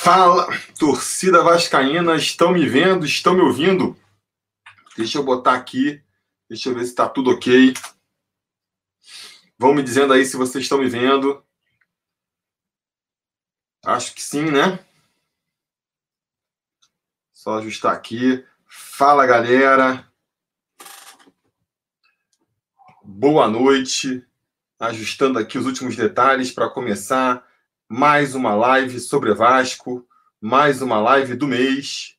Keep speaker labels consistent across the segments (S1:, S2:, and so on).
S1: Fala, torcida vascaína, estão me vendo, estão me ouvindo? Deixa eu botar aqui, deixa eu ver se está tudo ok. Vão me dizendo aí se vocês estão me vendo. Acho que sim, né? Só ajustar aqui. Fala, galera. Boa noite. Ajustando aqui os últimos detalhes para começar mais uma live sobre Vasco, mais uma live do mês.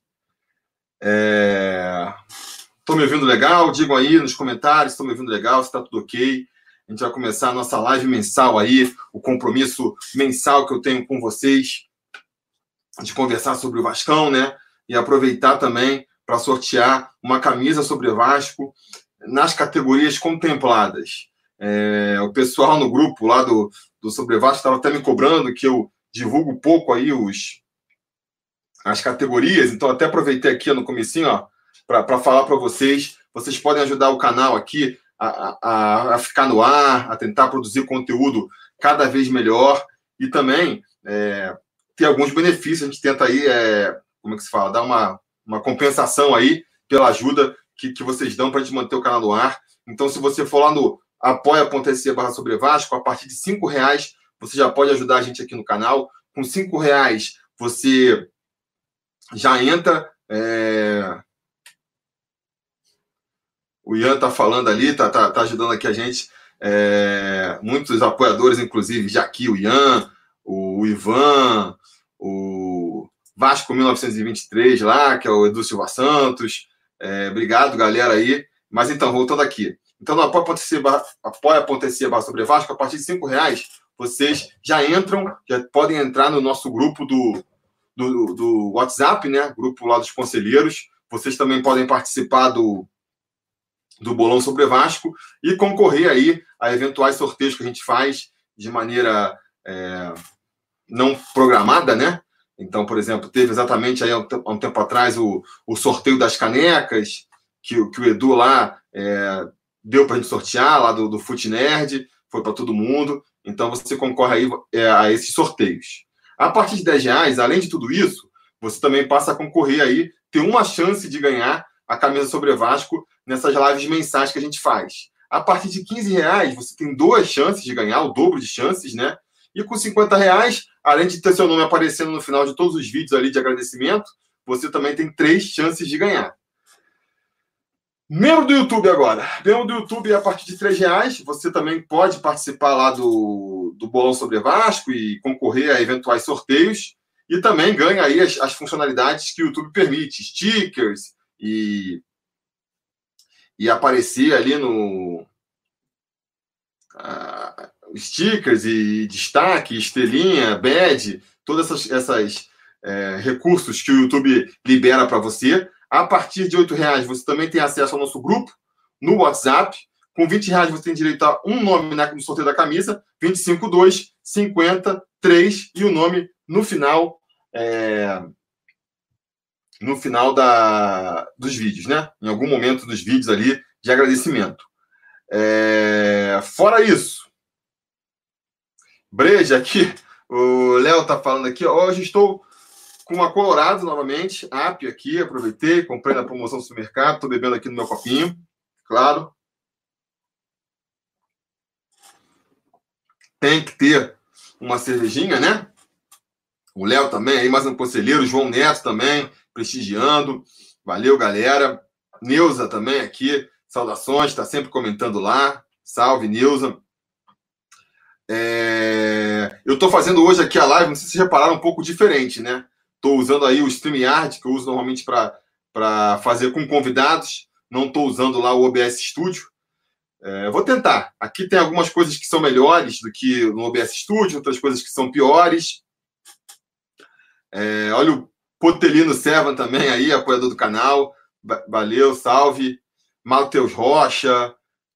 S1: Estou é... me ouvindo legal? Digam aí nos comentários, estou me ouvindo legal, se está tudo ok. A gente vai começar a nossa live mensal aí, o compromisso mensal que eu tenho com vocês de conversar sobre o Vascão, né? E aproveitar também para sortear uma camisa sobre Vasco nas categorias contempladas. É, o pessoal no grupo lá do, do Sobre Vasco estava até me cobrando que eu divulgo pouco aí os, as categorias, então até aproveitei aqui no comecinho para falar para vocês. Vocês podem ajudar o canal aqui a, a, a, ficar no ar, a tentar produzir conteúdo cada vez melhor e também é, ter alguns benefícios. A gente tenta aí, é, como é que se fala, dar uma, uma compensação aí pela ajuda que, que vocês dão para a gente manter o canal no ar. Então, se você for lá no apoia.se barra sobre Vasco, a partir de cinco reais você já pode ajudar a gente aqui no canal. Com cinco reais você já entra. É... O Ian tá falando ali, tá, tá, tá ajudando aqui a gente. É... Muitos apoiadores, inclusive, já aqui, o Ian, o Ivan, o Vasco 1923 lá, que é o Edu Silva Santos. É... Obrigado, galera aí. Mas então, voltando aqui. Então, no apoia.se barra, sobre Vasco, a partir de cinco reais, vocês já entram, já podem entrar no nosso grupo do, do, do WhatsApp, né? Grupo lá dos conselheiros. Vocês também podem participar do, do Bolão sobre Vasco e concorrer aí a eventuais sorteios que a gente faz de maneira é, não programada, né? Então, por exemplo, teve exatamente aí há um tempo atrás o, o sorteio das canecas, que, que o Edu lá é, deu para a gente sortear lá do, do Fute Nerd, foi para todo mundo. Então você concorre aí é, a esses sorteios. A partir de 10 reais, além de tudo isso, você também passa a concorrer aí, ter uma chance de ganhar a camisa sobre Vasco nessas lives mensais que a gente faz. A partir de 15 reais, você tem duas chances de ganhar, o dobro de chances, né? E com 50 reais, além de ter seu nome aparecendo no final de todos os vídeos ali de agradecimento, você também tem três chances de ganhar. Membro do YouTube agora. Membro do YouTube, a partir de três reais, você também pode participar lá do, do Bolão sobre Vasco e concorrer a eventuais sorteios. E também ganha aí as, as funcionalidades que o YouTube permite, stickers e, e aparecer ali no stickers e destaque, estrelinha, badge, todos esses essas é, recursos que o YouTube libera para você. A partir de R$ reais você também tem acesso ao nosso grupo no WhatsApp. Com 20 reais você tem direito a um nome no sorteio da camisa, 25, 2, 50, 3 e o nome no final. É... No final da, dos vídeos, né? Em algum momento dos vídeos ali de agradecimento. É... Fora isso, Breja aqui, o Léo tá falando aqui, hoje estou com a Colorado novamente, app aqui, aproveitei, comprei na promoção do supermercado, estou bebendo aqui no meu copinho, claro. Tem que ter uma cervejinha, né? O Léo também, aí mais um conselheiro, João Neto também, prestigiando. Valeu, galera. Neuza também aqui, saudações, está sempre comentando lá. Salve, Neuza. É... Eu estou fazendo hoje aqui a live, não sei se vocês repararam, um pouco diferente, né? Estou usando aí o StreamYard, que eu uso normalmente para fazer com convidados. Não estou usando lá o OBS Studio. É, vou tentar. Aqui tem algumas coisas que são melhores do que no OBS Studio, outras coisas que são piores. É, olha o Potelino Servan também aí, apoiador do canal. Valeu, salve. Matheus Rocha.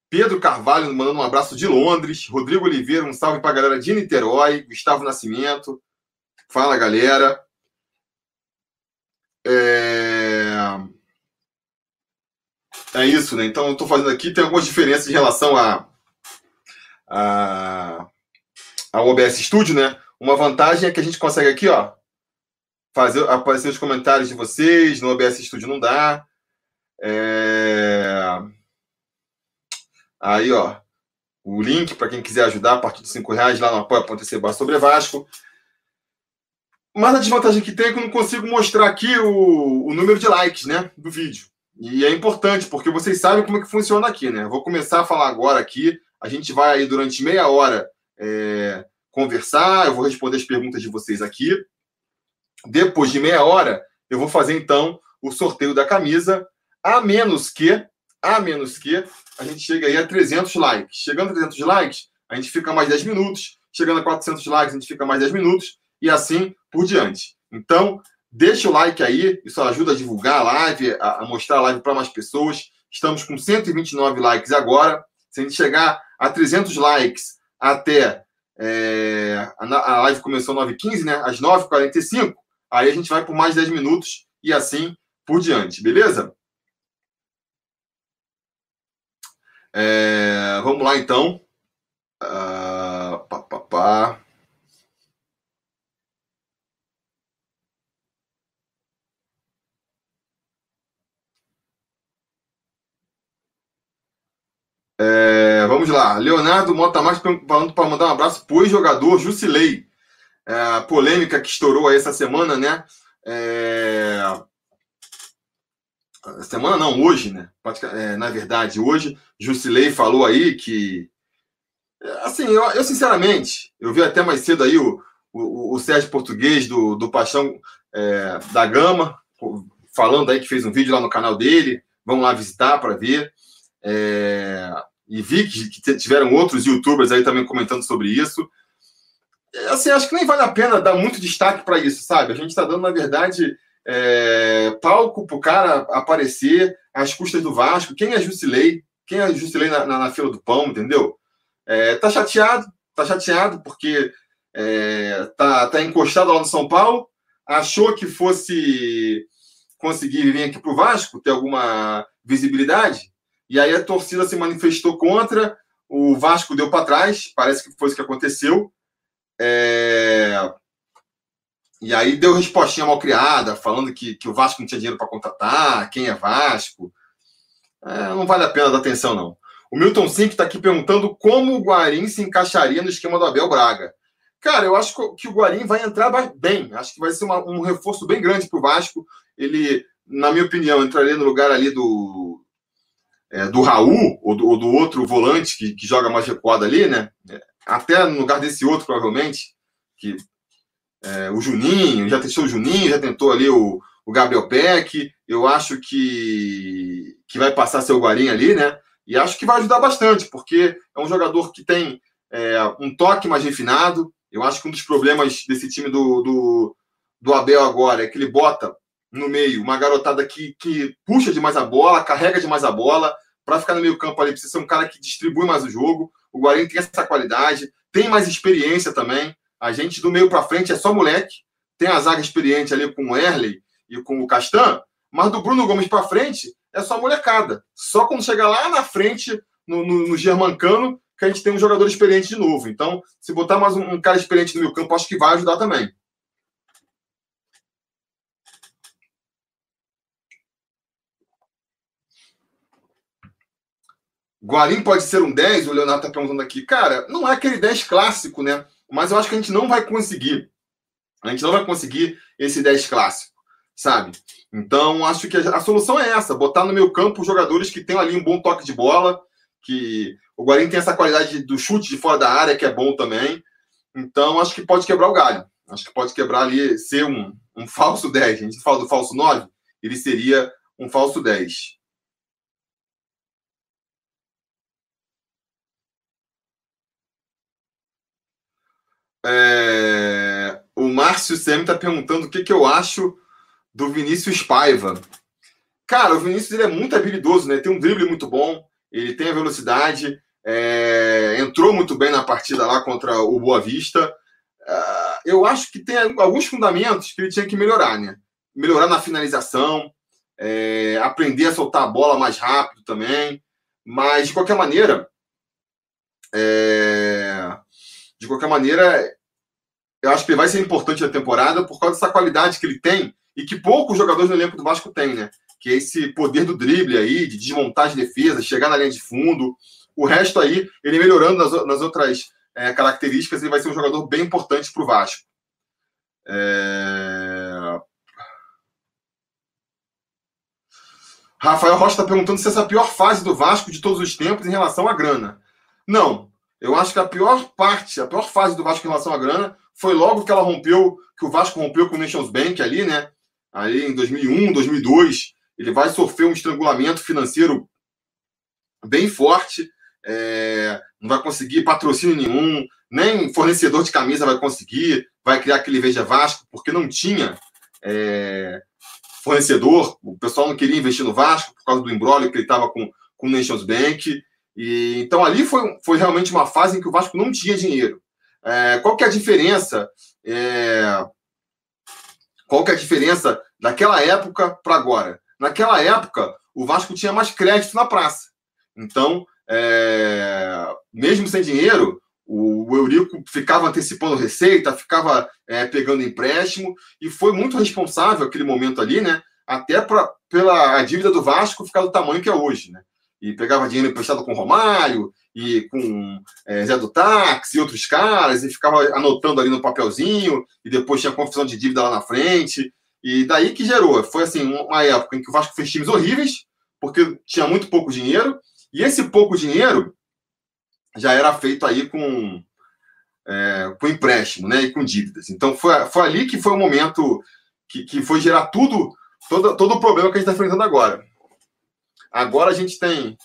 S1: Pedro Carvalho mandando um abraço de Londres. Rodrigo Oliveira, um salve para a galera de Niterói. Gustavo Nascimento. Fala, galera. É... é isso, né? Então, eu estou fazendo aqui, tem algumas diferenças em relação a, a, ao OBS Studio, né? Uma vantagem é que a gente consegue aqui, ó, fazer aparecer os comentários de vocês. No OBS Studio não dá. É... Aí, ó. O link para quem quiser ajudar a partir de cinco reais lá no apoia.se sobre Vasco. Mas a desvantagem que tem é que eu não consigo mostrar aqui o, o número de likes, né, do vídeo. E é importante, porque vocês sabem como é que funciona aqui, né? Vou começar a falar agora aqui. A gente vai aí durante meia hora é, conversar, eu vou responder as perguntas de vocês aqui. Depois de meia hora, eu vou fazer então o sorteio da camisa, a menos que, a menos que a gente chegue aí a 300 likes. Chegando a 300 likes, a gente fica mais 10 minutos. Chegando a 400 likes, a gente fica mais 10 minutos. E assim por diante. Então, deixa o like aí, isso ajuda a divulgar a live, a, mostrar a live para mais pessoas. Estamos com 129 likes agora. Se a gente chegar a 300 likes até. É, a, a live começou às 9h15, né? Às 9h45. Aí a gente vai por mais 10 minutos e assim por diante, beleza? É, vamos lá então. Uh, pá, pá, pá. É, vamos lá. Leonardo Mota Mais falando para mandar um abraço para o jogador Jusilei. É, a polêmica que estourou aí essa semana, né? É... Semana não, hoje, né? É, na verdade, hoje, Jusilei falou aí que. Assim, eu, eu, sinceramente, eu vi até mais cedo aí o, o, o Sérgio Português do, do Paixão é, da Gama, falando aí que fez um vídeo lá no canal dele. Vamos lá visitar para ver. É, e vi que, que, tiveram outros youtubers aí também comentando sobre isso. É, assim, acho que nem vale a pena dar muito destaque para isso, sabe? A gente está dando, na verdade, é, palco para o cara aparecer às custas do Vasco. Quem é Jusilei? Quem é Jusilei na, na, na fila do pão, entendeu? É, tá chateado, tá chateado porque é, tá, tá encostado lá no São Paulo, achou que fosse conseguir vir aqui para o Vasco, ter alguma visibilidade, e aí a torcida se manifestou contra, o Vasco deu para trás, parece que foi isso que aconteceu. É... E aí deu respostinha mal criada, falando que, que o Vasco não tinha dinheiro para contratar, quem é Vasco. É, não vale a pena dar atenção, não. O Milton Sink está aqui perguntando como o Guarim se encaixaria no esquema do Abel Braga. Cara, eu acho que o Guarim vai entrar bem. Acho que vai ser uma, um reforço bem grande para o Vasco. Ele, na minha opinião, entraria no lugar ali do, é, do Raul ou do, ou do, outro volante que, que joga mais recuado ali, né? É, até no lugar desse outro, provavelmente, que é, o Juninho, já testou o Juninho, já tentou ali o, o Gabriel Peck. Eu acho que, que vai passar seu Guarim ali, né? E acho que vai ajudar bastante, porque é um jogador que tem é, um toque mais refinado. Eu acho que um dos problemas desse time do, do, do Abel agora é que ele bota no meio uma garotada que, que puxa demais a bola, carrega demais a bola, para ficar no meio campo ali, precisa ser um cara que distribui mais o jogo. O Guarani tem essa qualidade, tem mais experiência também. A gente do meio para frente é só moleque. Tem a zaga experiente ali com o Erley e com o Castan, mas do Bruno Gomes para frente é só molecada. Só quando chegar lá na frente, no, no, no Germancano, que a gente tem um jogador experiente de novo. Então, se botar mais um, um cara experiente no meio campo, acho que vai ajudar também. Guarim pode ser um 10, o Leonardo está perguntando aqui. Cara, não é aquele 10 clássico, né? Mas eu acho que a gente não vai conseguir. A gente não vai conseguir esse 10 clássico, sabe? Então, acho que a, solução é essa: botar no meu campo jogadores que tenham ali um bom toque de bola, que o Guarim tem essa qualidade do chute de fora da área, que é bom também. Então, acho que pode quebrar o galho. Acho que pode quebrar ali, ser um, um falso 10. A gente fala do falso 9, ele seria um falso 10. É... O Márcio Semi está perguntando o que, que eu acho do Vinícius Paiva. Cara, o Vinícius ele é muito habilidoso, né? Tem um drible muito bom, ele tem a velocidade, é... entrou muito bem na partida lá contra o Boa Vista. É... Eu acho que tem alguns fundamentos que ele tinha que melhorar, né? Melhorar na finalização, é... aprender a soltar a bola mais rápido também. Mas, de qualquer maneira, é... De qualquer maneira, eu acho que vai ser importante na temporada por causa dessa qualidade que ele tem e que poucos jogadores no elenco do Vasco têm, né? Que é esse poder do drible aí, de desmontar as defesas, chegar na linha de fundo. O resto aí, ele melhorando nas, nas outras é, características, ele vai ser um jogador bem importante para o Vasco. É... Rafael Rocha está perguntando se essa é a pior fase do Vasco de todos os tempos em relação à grana. Não. Eu acho que a pior parte, a pior fase do Vasco em relação à grana foi logo que ela rompeu, que o Vasco rompeu com o Nations Bank ali, né? Aí em 2001, 2002, ele vai sofrer um estrangulamento financeiro bem forte, é, não vai conseguir patrocínio nenhum, nem fornecedor de camisa vai conseguir, vai criar aquele Veja Vasco, porque não tinha é, fornecedor, o pessoal não queria investir no Vasco por causa do embrólio que ele estava com, com o Nations Bank. E, então ali foi, foi realmente uma fase em que o Vasco não tinha dinheiro. É, qual que é a diferença? É, qual que é a diferença daquela época para agora? Naquela época, o Vasco tinha mais crédito na praça. Então, é, mesmo sem dinheiro, o, Eurico ficava antecipando receita, ficava é, pegando empréstimo e foi muito responsável aquele momento ali, né? Até pra, pela dívida do Vasco ficar do tamanho que é hoje, né? E pegava dinheiro emprestado com Romário e com é, Zé do Táxi e outros caras e ficava anotando ali no papelzinho e depois tinha confusão de dívida lá na frente. E daí que gerou. Foi assim, uma época em que o Vasco fez times horríveis, porque tinha muito pouco dinheiro, e esse pouco dinheiro já era feito aí com, é, com empréstimo, né? E com dívidas. Então foi, foi ali que foi o momento que, que foi gerar tudo, todo, todo o problema que a gente está enfrentando agora. Agora a gente tem.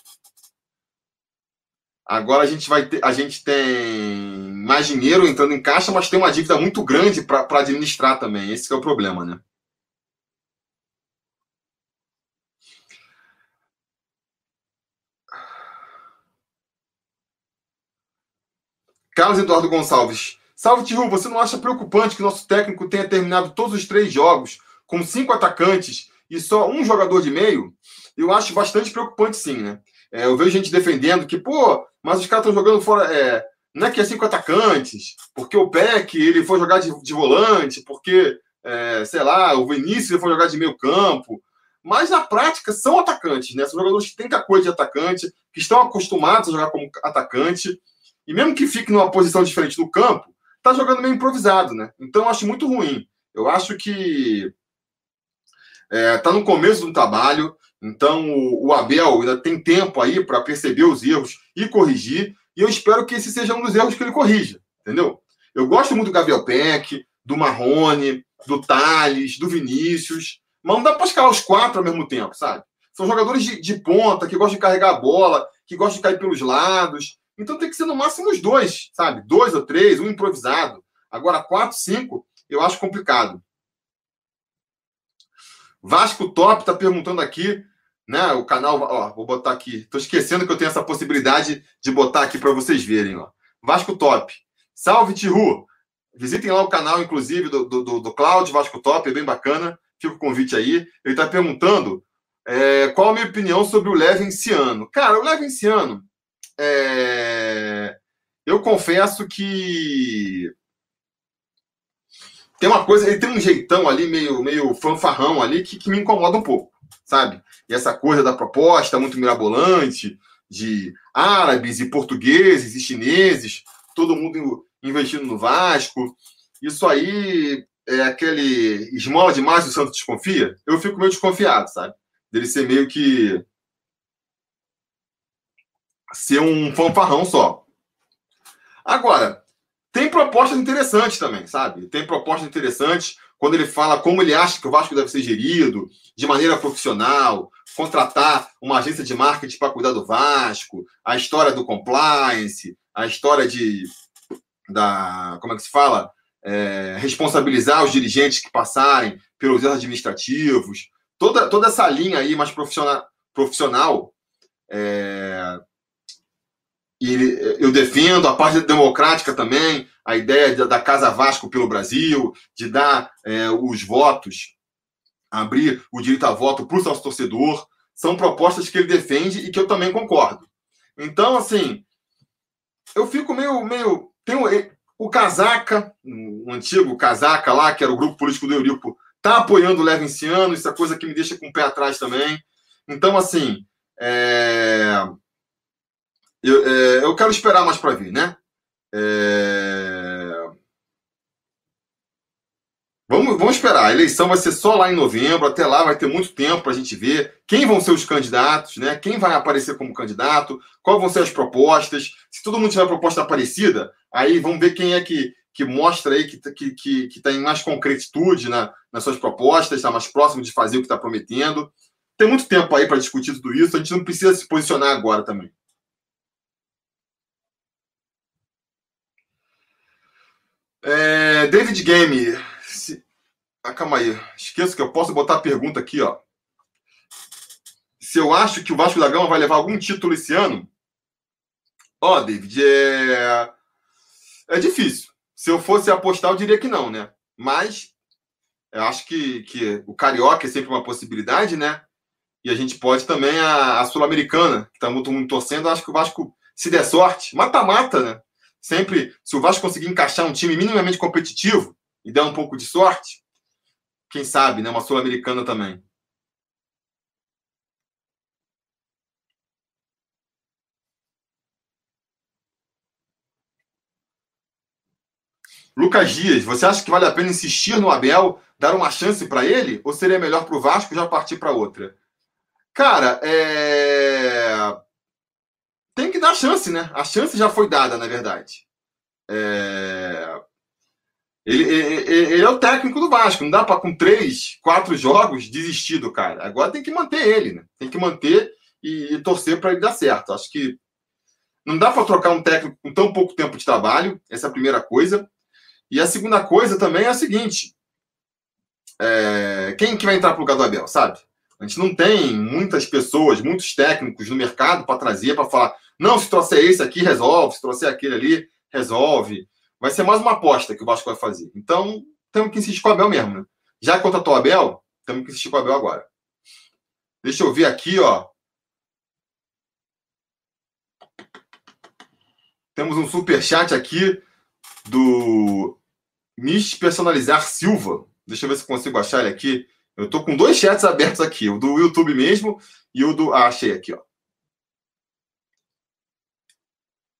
S1: Agora a gente vai ter. A gente tem mais dinheiro entrando em caixa, mas tem uma dívida muito grande para administrar também. Esse é o problema, né? Carlos Eduardo Gonçalves. Salve, Tiru. Você não acha preocupante que nosso técnico tenha terminado todos os três jogos com cinco atacantes e só um jogador de meio? Eu acho bastante preocupante, sim, né? É, eu vejo gente defendendo que, pô, mas os caras estão jogando fora. É, não é que é cinco atacantes, porque o Peck ele foi jogar de, de volante, porque, é, sei lá, o Vinícius ele foi jogar de meio campo. Mas na prática são atacantes, né? São jogadores que têm coisa de atacante, que estão acostumados a jogar como atacante. E mesmo que fique numa posição diferente no campo, tá jogando meio improvisado, né? Então eu acho muito ruim. Eu acho que é, tá no começo do trabalho, então o, Abel ainda tem tempo aí para perceber os erros e corrigir, e eu espero que esse seja um dos erros que ele corrija, entendeu? Eu gosto muito do Gabriel Peck, do Marrone, do Thales, do Vinícius, mas não dá para escalar os quatro ao mesmo tempo, sabe? São jogadores de, de ponta, que gostam de carregar a bola, que gostam de cair pelos lados. Então tem que ser no máximo os dois, sabe? Dois ou três, um improvisado. Agora, quatro, cinco, eu acho complicado. Vasco Top está perguntando aqui, né? O canal, ó, vou botar aqui. Estou esquecendo que eu tenho essa possibilidade de botar aqui para vocês verem, ó. Vasco Top. Salve, Tihu! Visitem lá o canal, inclusive, do, do, do Cláudio Vasco Top, é bem bacana. Fica o convite aí. Ele está perguntando é, qual a minha opinião sobre o Levenciano. Cara, o Levenciano, é... eu confesso que tem uma coisa, ele tem um jeitão ali, meio, meio fanfarrão ali, que, que me incomoda um pouco, sabe? E essa coisa da proposta muito mirabolante, de árabes e portugueses e chineses, todo mundo investindo no Vasco. Isso aí é aquele esmola demais o Santos desconfia. Eu fico meio desconfiado, sabe? Dele ser meio que ser um fanfarrão só. Agora, tem propostas interessantes também, sabe? Tem propostas interessantes quando ele fala como ele acha que o Vasco deve ser gerido, de maneira profissional, contratar uma agência de marketing para cuidar do Vasco, a história do compliance, a história de da como é que se fala, é, responsabilizar os dirigentes que passarem pelos erros administrativos, toda toda essa linha aí mais profissional, profissional é, e eu defendo a parte democrática também, a ideia da Casa Vasco pelo Brasil, de dar é, os votos, abrir o direito a voto para o nosso torcedor. São propostas que ele defende e que eu também concordo. Então, assim, eu fico meio. meio tenho, O Casaca, o antigo Casaca lá, que era o grupo político do Eurico, tá apoiando o Levinciano, isso é coisa que me deixa com o pé atrás também. Então, assim, é... eu, é... eu quero esperar mais para vir, né? É... Vamos, vamos esperar. A eleição vai ser só lá em novembro. Até lá vai ter muito tempo para a gente ver quem vão ser os candidatos, né? Quem vai aparecer como candidato, quais vão ser as propostas. Se todo mundo tiver proposta parecida, aí vamos ver quem é que, que mostra aí que, que, que, que tem mais concretitude na, nas suas propostas, está mais próximo de fazer o que está prometendo. Tem muito tempo aí para discutir tudo isso. A gente não precisa se posicionar agora também. É, David Game, ah, calma aí. Esqueço que eu posso botar a pergunta aqui, ó. Se eu acho que o Vasco da Gama vai levar algum título esse ano? Ó, David, é... é difícil. Se eu fosse apostar, eu diria que não, né? Mas eu acho que, que o Carioca é sempre uma possibilidade, né? E a gente pode também a, a Sul-Americana, que está muito, muito torcendo. Acho que o Vasco, se der sorte, mata-mata, né? Sempre, se o Vasco conseguir encaixar um time minimamente competitivo e der um pouco de sorte, quem sabe, né? Uma sul-americana também. Lucas Dias, você acha que vale a pena insistir no Abel, dar uma chance para ele? Ou seria melhor para o Vasco já partir para outra? Cara, é... tem que dar chance, né? A chance já foi dada, na verdade. É... Ele, ele, ele, é o técnico do Vasco. Não dá para, com três, quatro jogos, desistir do cara. Agora tem que manter ele, né? Tem que manter e, e torcer para ele dar certo. Acho que não dá para trocar um técnico com tão pouco tempo de trabalho. Essa é a primeira coisa. E a segunda coisa também é a seguinte: é, quem que vai entrar para o lugar do Abel, sabe? A gente não tem muitas pessoas, muitos técnicos no mercado para trazer, para falar, não, se trouxer esse aqui, resolve, se trouxer aquele ali, resolve. Vai ser mais uma aposta que o Vasco vai fazer. Então, temos que insistir com o Abel mesmo, né? Já contratou o Abel, temos que insistir com o Abel agora. Deixa eu ver aqui, ó. Temos um super chat aqui do Miss Personalizar Silva. Deixa eu ver se consigo achar ele aqui. Eu tô com dois chats abertos aqui, o do YouTube mesmo e o do. Ah, achei aqui, ó.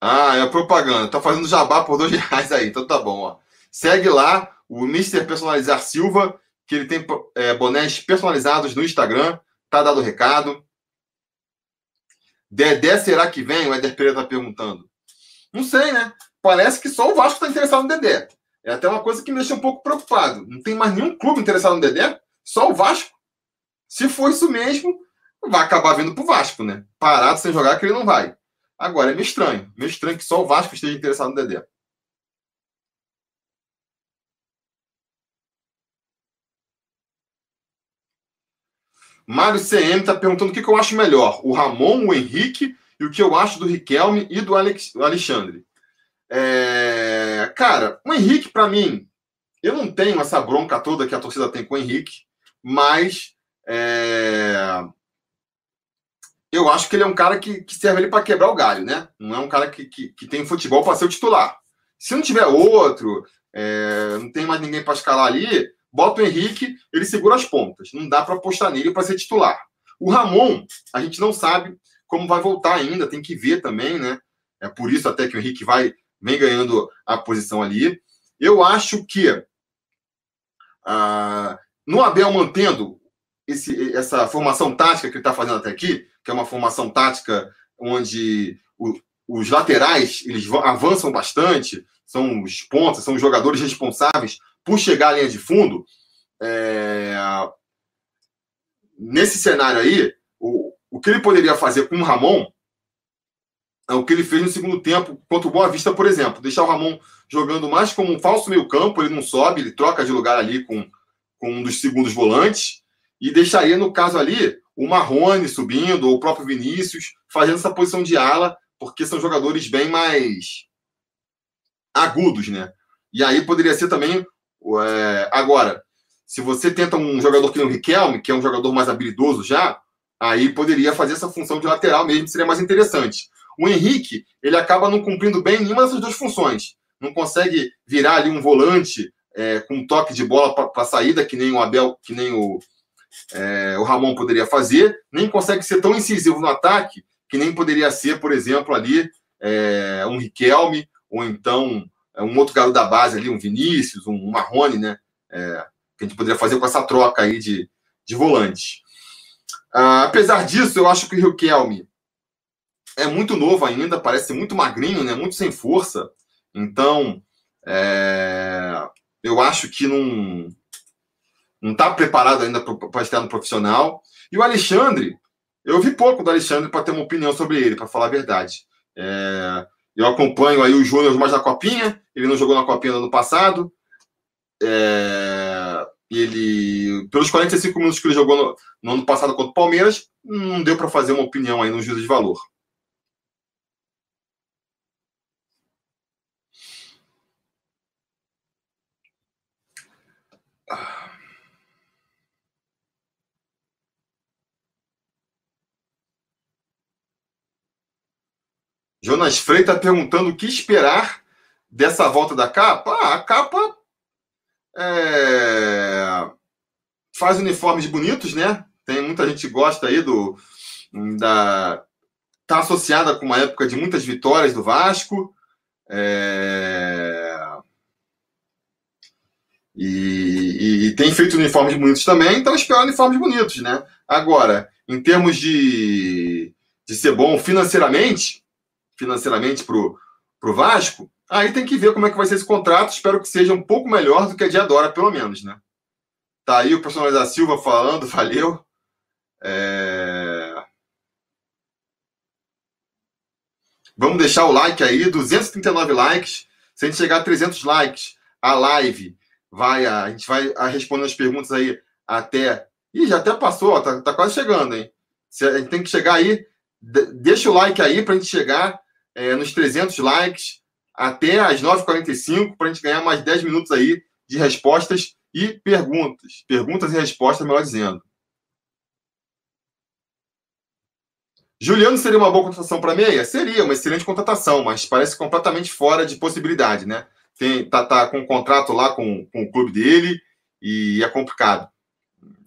S1: Ah, é propaganda. Tá fazendo jabá por dois reais aí. Então tá bom, ó. Segue lá o Mr. Personalizar Silva, que ele tem é, bonés personalizados no Instagram. Tá dado o recado. Dedé, será que vem? O Eder Pereira tá perguntando. Não sei, né? Parece que só o Vasco tá interessado no Dedé. É até uma coisa que me deixa um pouco preocupado. Não tem mais nenhum clube interessado no Dedé, só o Vasco. Se for isso mesmo, vai acabar vindo pro Vasco, né? Parado sem jogar, que ele não vai. Agora, é meio estranho. Meio estranho que só o Vasco esteja interessado no Dedé. Mário CM está perguntando o que, eu acho melhor: o Ramon, o Henrique e o que eu acho do Riquelme e do Alex, Alexandre. É... Cara, o Henrique, para mim, eu não tenho essa bronca toda que a torcida tem com o Henrique, mas é eu acho que ele é um cara que, que serve ali para quebrar o galho, né? Não é um cara que, que, que tem futebol para ser o titular. Se não tiver outro, é, não tem mais ninguém para escalar ali, bota o Henrique, ele segura as pontas. Não dá para apostar nele para ser titular. O Ramon, a gente não sabe como vai voltar ainda, tem que ver também, né? É por isso até que o Henrique vai vem ganhando a posição ali. Eu acho que ah, no Abel mantendo esse, essa formação tática que ele está fazendo até aqui, que é uma formação tática onde o, os laterais eles avançam bastante, são os pontos, são os jogadores responsáveis por chegar à linha de fundo. É... Nesse cenário aí, o, o que ele poderia fazer com o Ramon é o que ele fez no segundo tempo contra o Boa Vista, por exemplo. Deixar o Ramon jogando mais como um falso meio-campo, ele não sobe, ele troca de lugar ali com, com um dos segundos volantes, e deixaria, no caso ali, o Marrone subindo, ou o próprio Vinícius, fazendo essa posição de ala, porque são jogadores bem mais agudos, né? E aí poderia ser também. É, agora, se você tenta um jogador que nem o Riquelme, que é um jogador mais habilidoso já, aí poderia fazer essa função de lateral mesmo, seria mais interessante. O Henrique, ele acaba não cumprindo bem nenhuma dessas duas funções. não consegue virar ali um volante é, com um toque de bola para saída, que nem o Abel, que nem o, é, o Ramon poderia fazer, nem consegue ser tão incisivo no ataque, que nem poderia ser, por exemplo, ali é, um Riquelme, ou então é, um outro garoto da base ali, um Vinícius, um Marrone, né? É, que a gente poderia fazer com essa troca aí de, de volantes. Ah, apesar disso, eu acho que o Riquelme é muito novo ainda, parece muito magrinho, né? Muito sem força. Então, é, eu acho que não não está preparado ainda para estar no profissional. E o Alexandre, eu vi pouco do Alexandre para ter uma opinião sobre ele, para falar a verdade. É, eu acompanho aí o Júnior mais na Copinha, ele não jogou na Copinha no ano passado. É, ele, pelos 45 minutos que ele jogou no, no ano passado contra o Palmeiras, não deu para fazer uma opinião aí no juízo de valor. Jonas Freitas perguntando o que esperar dessa volta da capa. Ah, a capa é... faz uniformes bonitos, né? Tem muita gente que gosta aí do da tá associada com uma época de muitas vitórias do Vasco. É... E, e, tem feito uniformes bonitos também, então espero uniformes bonitos, né? Agora, em termos de, de ser bom financeiramente, financeiramente para o Vasco, aí tem que ver como é que vai ser esse contrato. Espero que seja um pouco melhor do que a de Adora, pelo menos, né? Tá aí o personagem da Silva falando, valeu. É... Vamos deixar o like aí, 239 likes. Se a gente chegar a 300 likes, a live vai, a, gente vai a responder as perguntas aí até. Ih, já até passou, ó, tá, tá quase chegando, hein? Se a gente tem que chegar aí, deixa o like aí para a gente chegar é, nos 300 likes até as 9h45 para a gente ganhar mais 10 minutos aí de respostas e perguntas. Perguntas e respostas, melhor dizendo. Juliano seria uma boa contratação para meia? Seria uma excelente contratação, mas parece completamente fora de possibilidade, né? Tem, tá, tá com um contrato lá com, com o clube dele e é complicado.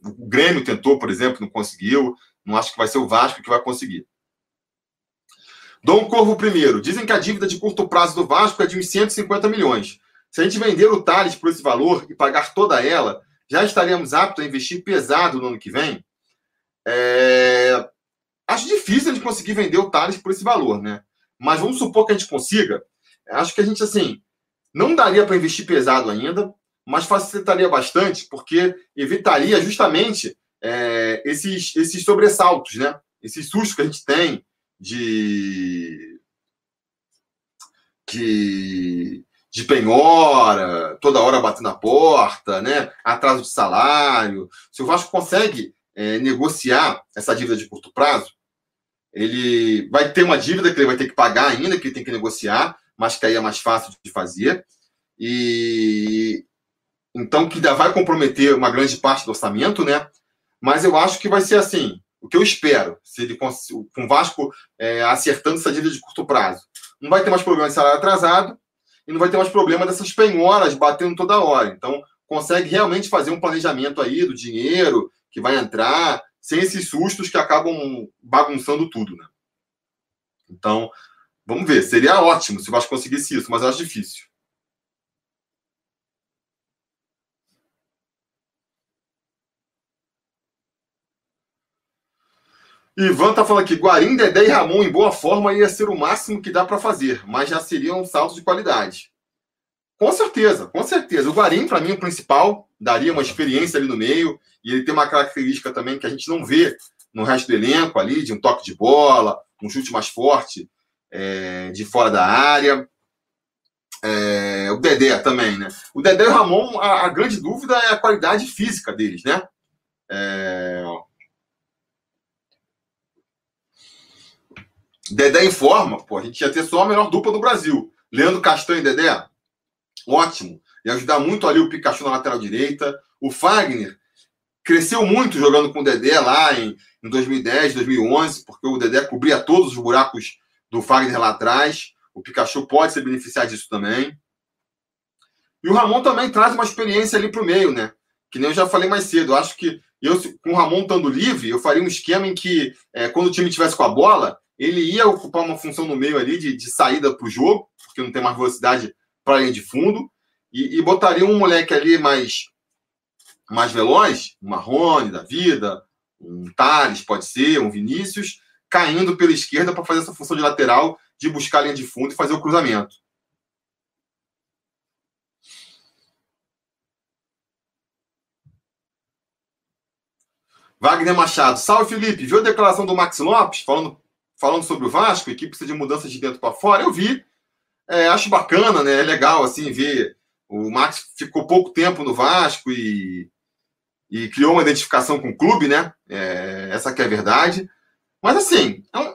S1: O Grêmio tentou, por exemplo, não conseguiu. Não acho que vai ser o Vasco que vai conseguir. Dom Corvo primeiro. Dizem que a dívida de curto prazo do Vasco é de uns 150 milhões. Se a gente vender o Thales por esse valor e pagar toda ela, já estaríamos aptos a investir pesado no ano que vem? É... Acho difícil a gente conseguir vender o Thales por esse valor, né? Mas vamos supor que a gente consiga. Acho que a gente, assim, não daria para investir pesado ainda, mas facilitaria bastante, porque evitaria justamente é, esses, esses sobressaltos, né? Esses sustos que a gente tem de, de, de penhora, toda hora batendo na porta, né? atraso de salário. Se o Vasco consegue é, negociar essa dívida de curto prazo, ele vai ter uma dívida que ele vai ter que pagar ainda, que ele tem que negociar, mas que aí é mais fácil de fazer. E então que ainda vai comprometer uma grande parte do orçamento, né? Mas eu acho que vai ser assim o que eu espero, se ele com o Vasco é, acertando essa dívida de curto prazo. Não vai ter mais problema de salário atrasado e não vai ter mais problema dessas penhoras batendo toda hora. Então, consegue realmente fazer um planejamento aí do dinheiro que vai entrar, sem esses sustos que acabam bagunçando tudo, né? Então, vamos ver. Seria ótimo se o Vasco conseguisse isso, mas acho difícil. Ivan tá falando aqui, Guarim, Dedé e Ramon em boa forma ia ser o máximo que dá para fazer, mas já seria um salto de qualidade. Com certeza, com certeza. O Guarim, para mim, o principal, daria uma experiência ali no meio, e ele tem uma característica também que a gente não vê no resto do elenco ali, de um toque de bola, um chute mais forte é, de fora da área. É, o Dedé também, né? O Dedé e o Ramon, a, a, grande dúvida é a qualidade física deles, né? É, Dedé em forma, pô, a gente ia ter só a melhor dupla do Brasil. Leandro Castanho e Dedé, ótimo. Ia ajudar muito ali o Pikachu na lateral direita. O Fagner cresceu muito jogando com o Dedé lá em, em 2010, 2011, porque o Dedé cobria todos os buracos do Fagner lá atrás. O Pikachu pode se beneficiar disso também. E o Ramon também traz uma experiência ali para o meio, né? Que nem eu já falei mais cedo. Eu acho que eu, com o Ramon estando livre, eu faria um esquema em que, é, quando o time tivesse com a bola, ele ia ocupar uma função no meio ali de, de saída para o jogo, porque não tem mais velocidade para linha de fundo, e, e, botaria um moleque ali mais, mais veloz, um Marrone da vida, um Thales, pode ser, um Vinícius, caindo pela esquerda para fazer essa função de lateral, de buscar a linha de fundo e fazer o cruzamento. Wagner Machado. Salve, Felipe. Viu a declaração do Max Lopes falando, falando sobre o Vasco? A equipe precisa de mudanças de dentro para fora? Eu vi. É, acho bacana, né? É legal, assim, ver. O Max ficou pouco tempo no Vasco e, e criou uma identificação com o clube, né? É, essa que é a verdade. Mas, assim, é um,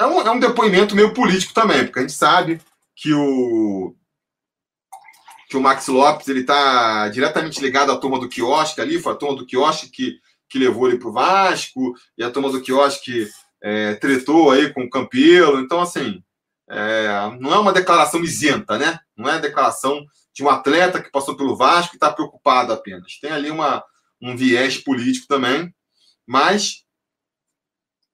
S1: é, um, é um depoimento meio político também, porque a gente sabe que o, que o Max Lopes ele está diretamente ligado à turma do quiosque ali, foi a turma do quiosque que que levou ele para o Vasco, e a turma do quiosque é, tretou aí com o Campelo. Então, assim, é, não é uma declaração isenta, né? Não é declaração de um atleta que passou pelo Vasco e está preocupado apenas. Tem ali uma, um viés político também, mas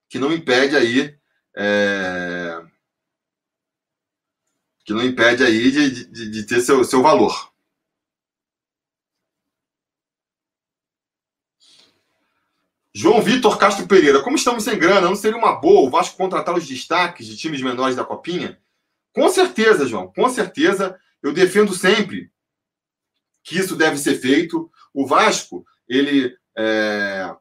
S1: que não impede aí. É, que não impede aí de, de, de ter seu, seu valor. João Vitor Castro Pereira, como estamos sem grana, não seria uma boa o Vasco contratar os destaques de times menores da Copinha? Com certeza, João, com certeza. Eu defendo sempre que isso deve ser feito. O Vasco, ele. É...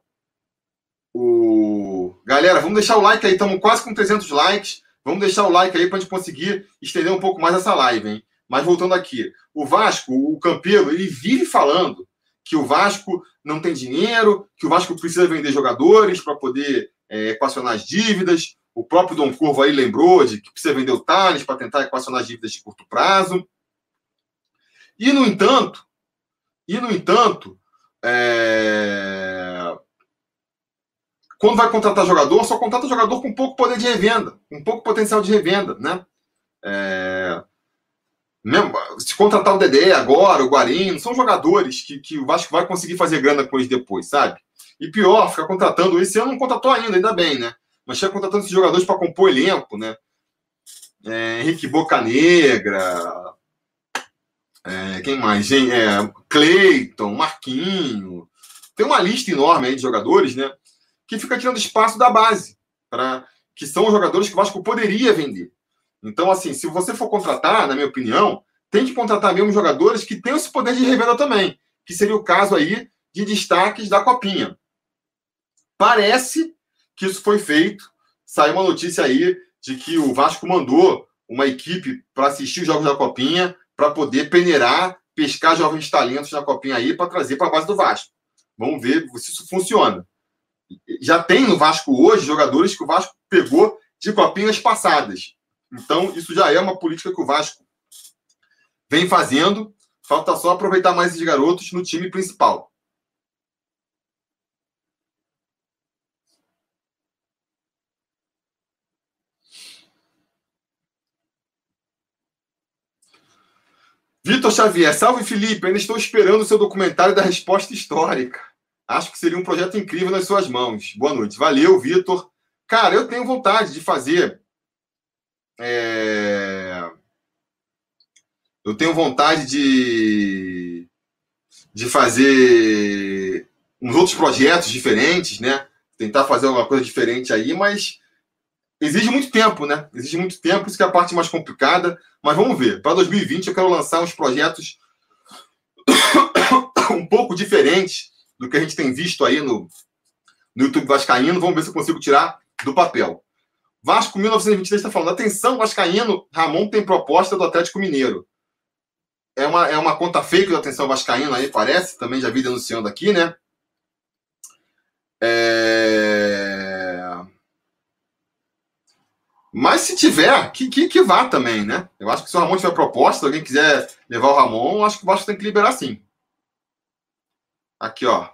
S1: O... Galera, vamos deixar o like aí, estamos quase com 300 likes. Vamos deixar o like aí para a gente conseguir estender um pouco mais essa live, hein? Mas voltando aqui, o Vasco, o Campelo, ele vive falando que o Vasco não tem dinheiro, que o Vasco precisa vender jogadores para poder é, equacionar as dívidas. O próprio Dom Corvo aí lembrou de que precisa vender o Thales para tentar equacionar as dívidas de curto prazo. E, no entanto, e, no entanto, é... quando vai contratar jogador, só contrata jogador com pouco poder de revenda, com pouco potencial de revenda, né? É... Mesmo, se contratar o Dedé agora, o Guarim, são jogadores que, que o Vasco vai conseguir fazer grana com eles depois, sabe? E pior, ficar contratando, esse ano não contratou ainda, ainda bem, né? Mas fica contratando esses jogadores para compor elenco, né? É, Henrique Bocanegra, é, quem mais? É, Cleiton, Marquinho. Tem uma lista enorme aí de jogadores, né? Que fica tirando espaço da base, para que são os jogadores que o Vasco poderia vender. Então, assim, se você for contratar, na minha opinião, tem que contratar mesmo jogadores que tenham esse poder de revenda também, que seria o caso aí de destaques da Copinha. Parece que isso foi feito. Saiu uma notícia aí de que o Vasco mandou uma equipe para assistir os jogos da Copinha, para poder peneirar, pescar jovens talentos na Copinha aí para trazer para a base do Vasco. Vamos ver se isso funciona. Já tem no Vasco hoje jogadores que o Vasco pegou de copinhas passadas. Então, isso já é uma política que o Vasco vem fazendo. Falta só aproveitar mais esses garotos no time principal. Vitor Xavier, salve Felipe, ainda estou esperando o seu documentário da resposta histórica. Acho que seria um projeto incrível nas suas mãos. Boa noite. Valeu, Vitor. Cara, eu tenho vontade de fazer é... Eu tenho vontade de, de fazer uns outros projetos diferentes, né? Tentar fazer alguma coisa diferente aí, mas exige muito tempo, né? Exige muito tempo, isso que é a parte mais complicada. Mas vamos ver. Para 2020 eu quero lançar uns projetos um pouco diferentes do que a gente tem visto aí no, no YouTube Vascaíno. Vamos ver se eu consigo tirar do papel. Vasco 1923 está falando. Atenção, Vascaíno, Ramon tem proposta do Atlético Mineiro. É uma, é uma conta fake do Atenção Vascaíno aí, parece. Também já vi denunciando aqui, né? É... Mas se tiver, que, que, que, vá também, né? Eu acho que se o Ramon tiver proposta, alguém quiser levar o Ramon, acho que o Vasco tem que liberar sim. Aqui, ó.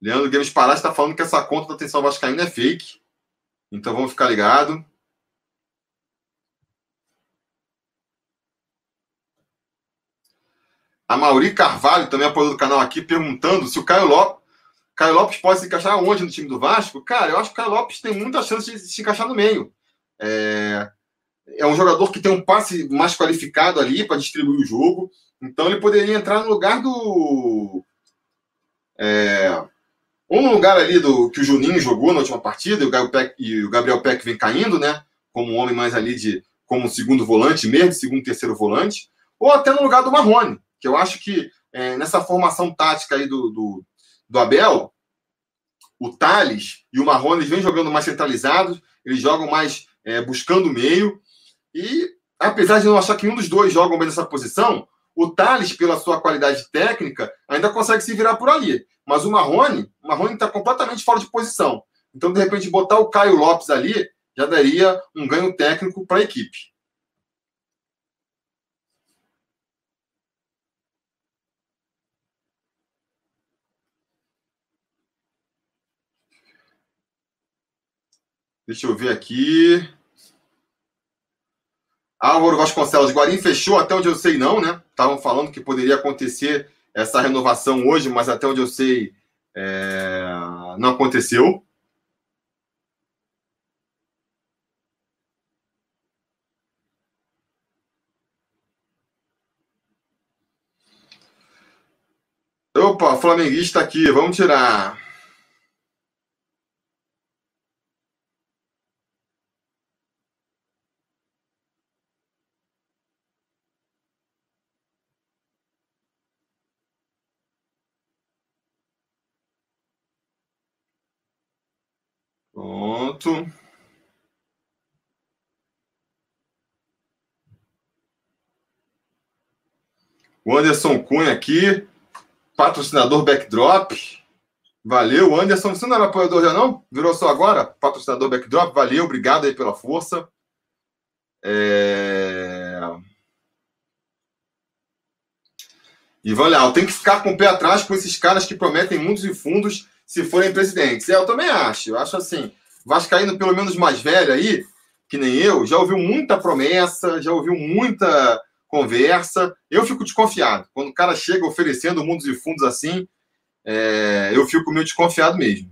S1: Leandro Games Pará está falando que essa conta da Atenção Vascaíno é fake. Então vamos ficar ligado. A Mauri Carvalho, também apoiou do canal aqui, perguntando se o Caio Lopes, Caio Lopes pode se encaixar onde no time do Vasco. Cara, eu acho que o Caio Lopes tem muita chance de se encaixar no meio. É, é um jogador que tem um passe mais qualificado ali para distribuir o jogo. Então ele poderia entrar no lugar do. É, no lugar ali do que o Juninho jogou na última partida, e o Gabriel Peck, vem caindo, né? Como um homem mais ali de como segundo volante, mesmo segundo, terceiro volante, ou até no lugar do Marrone, que eu acho que é, nessa formação tática aí do, do, do Abel, o Thales e o Marrone vêm jogando mais centralizados, eles jogam mais é, buscando o meio, e apesar de não achar que um dos dois jogam bem nessa posição, o Thales, pela sua qualidade técnica, ainda consegue se virar por ali. Mas o Marrone, o Marrone está completamente fora de posição. Então, de repente, botar o Caio Lopes ali já daria um ganho técnico para a equipe. Deixa eu ver aqui. Álvaro Vasconcelos, Guarim fechou, até onde eu sei não, né? Estavam falando que poderia acontecer essa renovação hoje, mas até onde eu sei é... não aconteceu. Opa, flamenguista aqui, vamos tirar. Pronto. O Anderson Cunha aqui, patrocinador backdrop. Valeu, Anderson. Você não era apoiador já não? Virou só agora? Patrocinador backdrop. Valeu, obrigado aí pela força. É... Ivan Leal, tem que ficar com o pé atrás com esses caras que prometem mundos e fundos se forem presidentes. É, eu também acho. Eu acho assim, Vascaíno, pelo menos mais velho aí, que nem eu, já ouviu muita promessa, já ouviu muita conversa. Eu fico desconfiado. Quando o cara chega oferecendo mundos e fundos assim, é, eu fico meio desconfiado mesmo.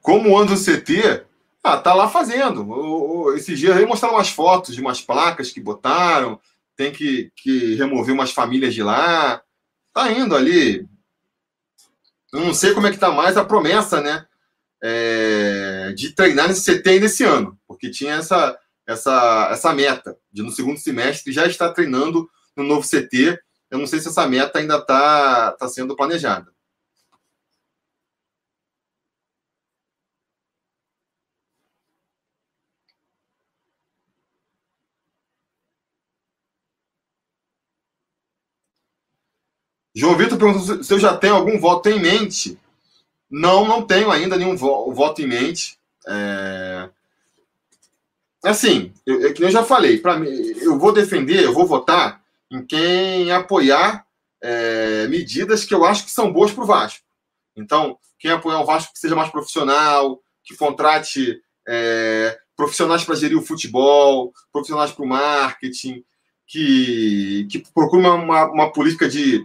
S1: Como anda o CT? Ah, tá lá fazendo. Esses dias aí mostraram umas fotos de umas placas que botaram, tem que, que remover umas famílias de lá. Tá indo ali. Eu não sei como é que tá mais a promessa, né? É, de treinar nesse CT ainda esse ano, porque tinha essa, essa, essa meta de no segundo semestre já estar treinando no novo CT. Eu não sei se essa meta ainda está tá sendo planejada. João Vitor perguntou se eu já tenho algum voto em mente. Não, não tenho ainda nenhum voto em mente. É... Assim, eu, é que eu já falei, para mim, eu vou defender, eu vou votar em quem apoiar é, medidas que eu acho que são boas para o Vasco. Então, quem apoiar o Vasco que seja mais profissional, que contrate é, profissionais para gerir o futebol, profissionais para o marketing, que, que procure uma, uma, uma política de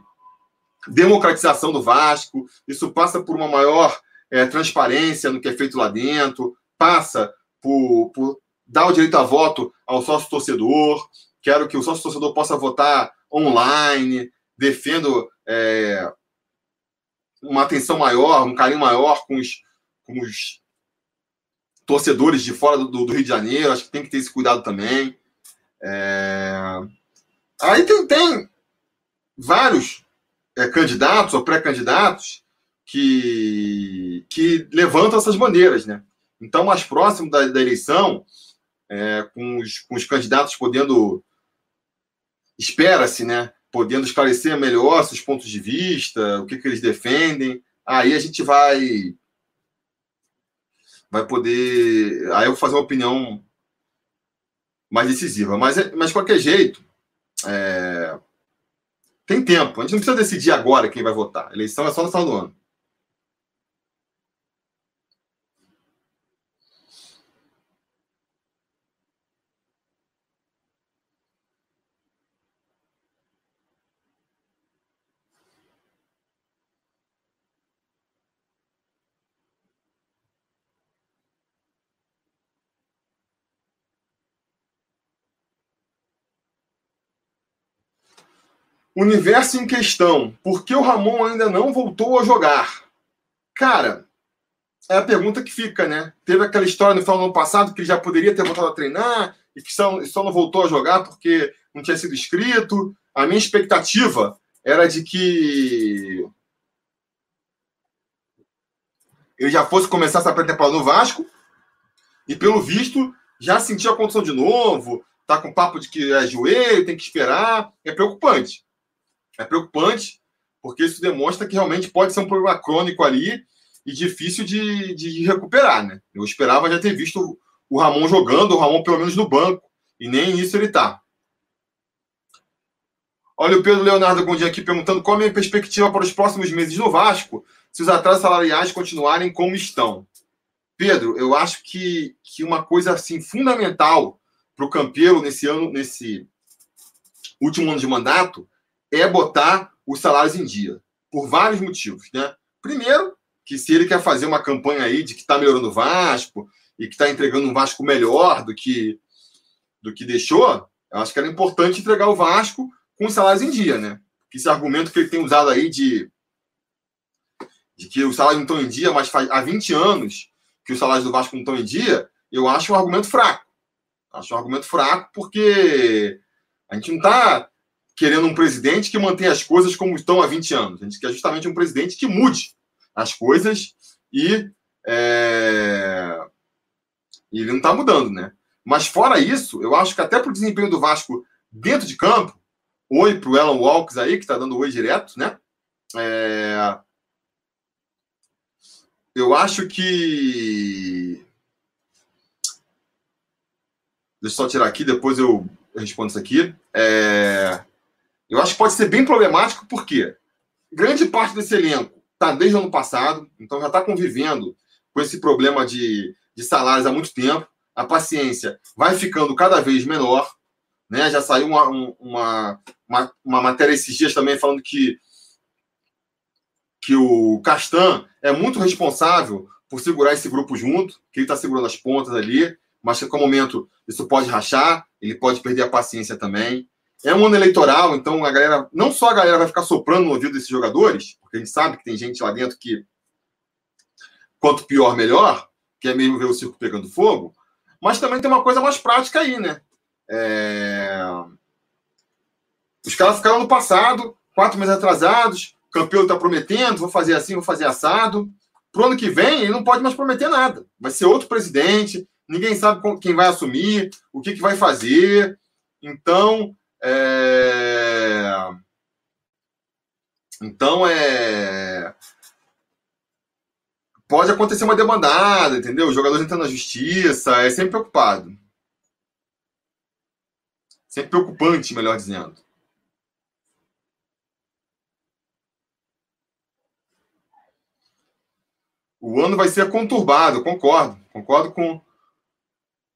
S1: democratização do Vasco, isso passa por uma maior é, transparência no que é feito lá dentro, passa por, por dar o direito a voto ao sócio torcedor, quero que o sócio torcedor possa votar online, defendo é, uma atenção maior, um carinho maior com os, com os torcedores de fora do, do, Rio de Janeiro, acho que tem que ter esse cuidado também. É... Aí tem, tem vários é, candidatos ou pré-candidatos que, que levantam essas bandeiras, né? Então, mais próximo da, da eleição, é, com, os, com os candidatos podendo, espera-se, né? Podendo esclarecer melhor seus pontos de vista, o que, que eles defendem. Aí a gente vai vai poder. Aí eu vou fazer uma opinião mais decisiva. Mas, mas de qualquer jeito, é, Tem tempo. A gente não precisa decidir agora quem vai votar. A eleição é só no final do ano. Universo em questão. Por que o Ramon ainda não voltou a jogar? Cara, é a pergunta que fica, né? Teve aquela história no final do ano passado que ele já poderia ter voltado a treinar e que só, só não voltou a jogar porque não tinha sido inscrito. A minha expectativa era de que ele já fosse começar essa pré-temporada no Vasco e, pelo visto, já sentiu a condição de novo, tá com papo de que é joelho, tem que esperar. É preocupante é preocupante, porque isso demonstra que realmente pode ser um problema crônico ali e difícil de, de recuperar, né? Eu esperava já ter visto o Ramon jogando, o Ramon pelo menos no banco, e nem isso ele tá. Olha o Pedro Leonardo Gondim aqui perguntando qual a minha perspectiva para os próximos meses no Vasco, se os atrasos salariais continuarem como estão. Pedro, eu acho que, que uma coisa assim fundamental para o Campeiro nesse ano, nesse último ano de mandato, é botar os salários em dia, por vários motivos. Né? Primeiro, que se ele quer fazer uma campanha aí de que está melhorando o Vasco e que está entregando um Vasco melhor do que, do que deixou, eu acho que era importante entregar o Vasco com os salários em dia, né? Esse argumento que ele tem usado aí de, de que os salários não estão em dia, mas faz há 20 anos que os salários do Vasco não estão em dia, eu acho um argumento fraco. Acho um argumento fraco porque a gente não está querendo um presidente que mantenha as coisas como estão há 20 anos. A gente quer justamente um presidente que mude as coisas e é... ele não está mudando, né? Mas fora isso, eu acho que até para o desempenho do Vasco dentro de campo, oi para o Elon Walks aí, que está dando oi direto, né? É... Eu acho que. Deixa eu só tirar aqui, depois eu respondo isso aqui. É... Eu acho que pode ser bem problemático, porque grande parte desse elenco está desde o ano passado, então já está convivendo com esse problema de, de salários há muito tempo. A paciência vai ficando cada vez menor. Né? Já saiu uma, uma, uma, uma matéria esses dias também falando que, que o Castan é muito responsável por segurar esse grupo junto, que ele está segurando as pontas ali, mas que, com o momento, isso pode rachar, ele pode perder a paciência também. É um ano eleitoral, então a galera, não só a galera vai ficar soprando no ouvido desses jogadores, porque a gente sabe que tem gente lá dentro que quanto pior, melhor, que é mesmo ver o circo pegando fogo, mas também tem uma coisa mais prática aí, né? É... Os caras ficaram no passado, quatro meses atrasados, o campeão está prometendo, vou fazer assim, vou fazer assado. Pro ano que vem, ele não pode mais prometer nada. Vai ser outro presidente, ninguém sabe quem vai assumir, o que, que vai fazer. Então, é... Então, é. Pode acontecer uma demandada, entendeu? Os jogadores entrando na justiça, é sempre preocupado. Sempre preocupante, melhor dizendo. O ano vai ser conturbado, concordo. Concordo com,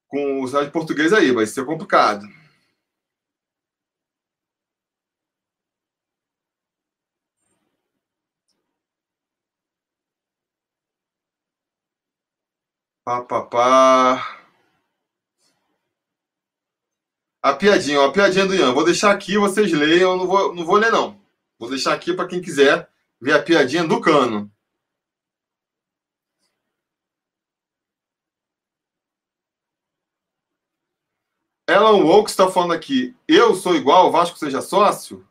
S1: com o cidade português aí, vai ser complicado. Pá, pá, pá. A piadinha, a piadinha do Ian. Vou deixar aqui, vocês leiam, não vou, não vou ler, não. Vou deixar aqui para quem quiser ver a piadinha do cano. Alan Wolk está falando aqui. Eu sou igual, Vasco seja sócio?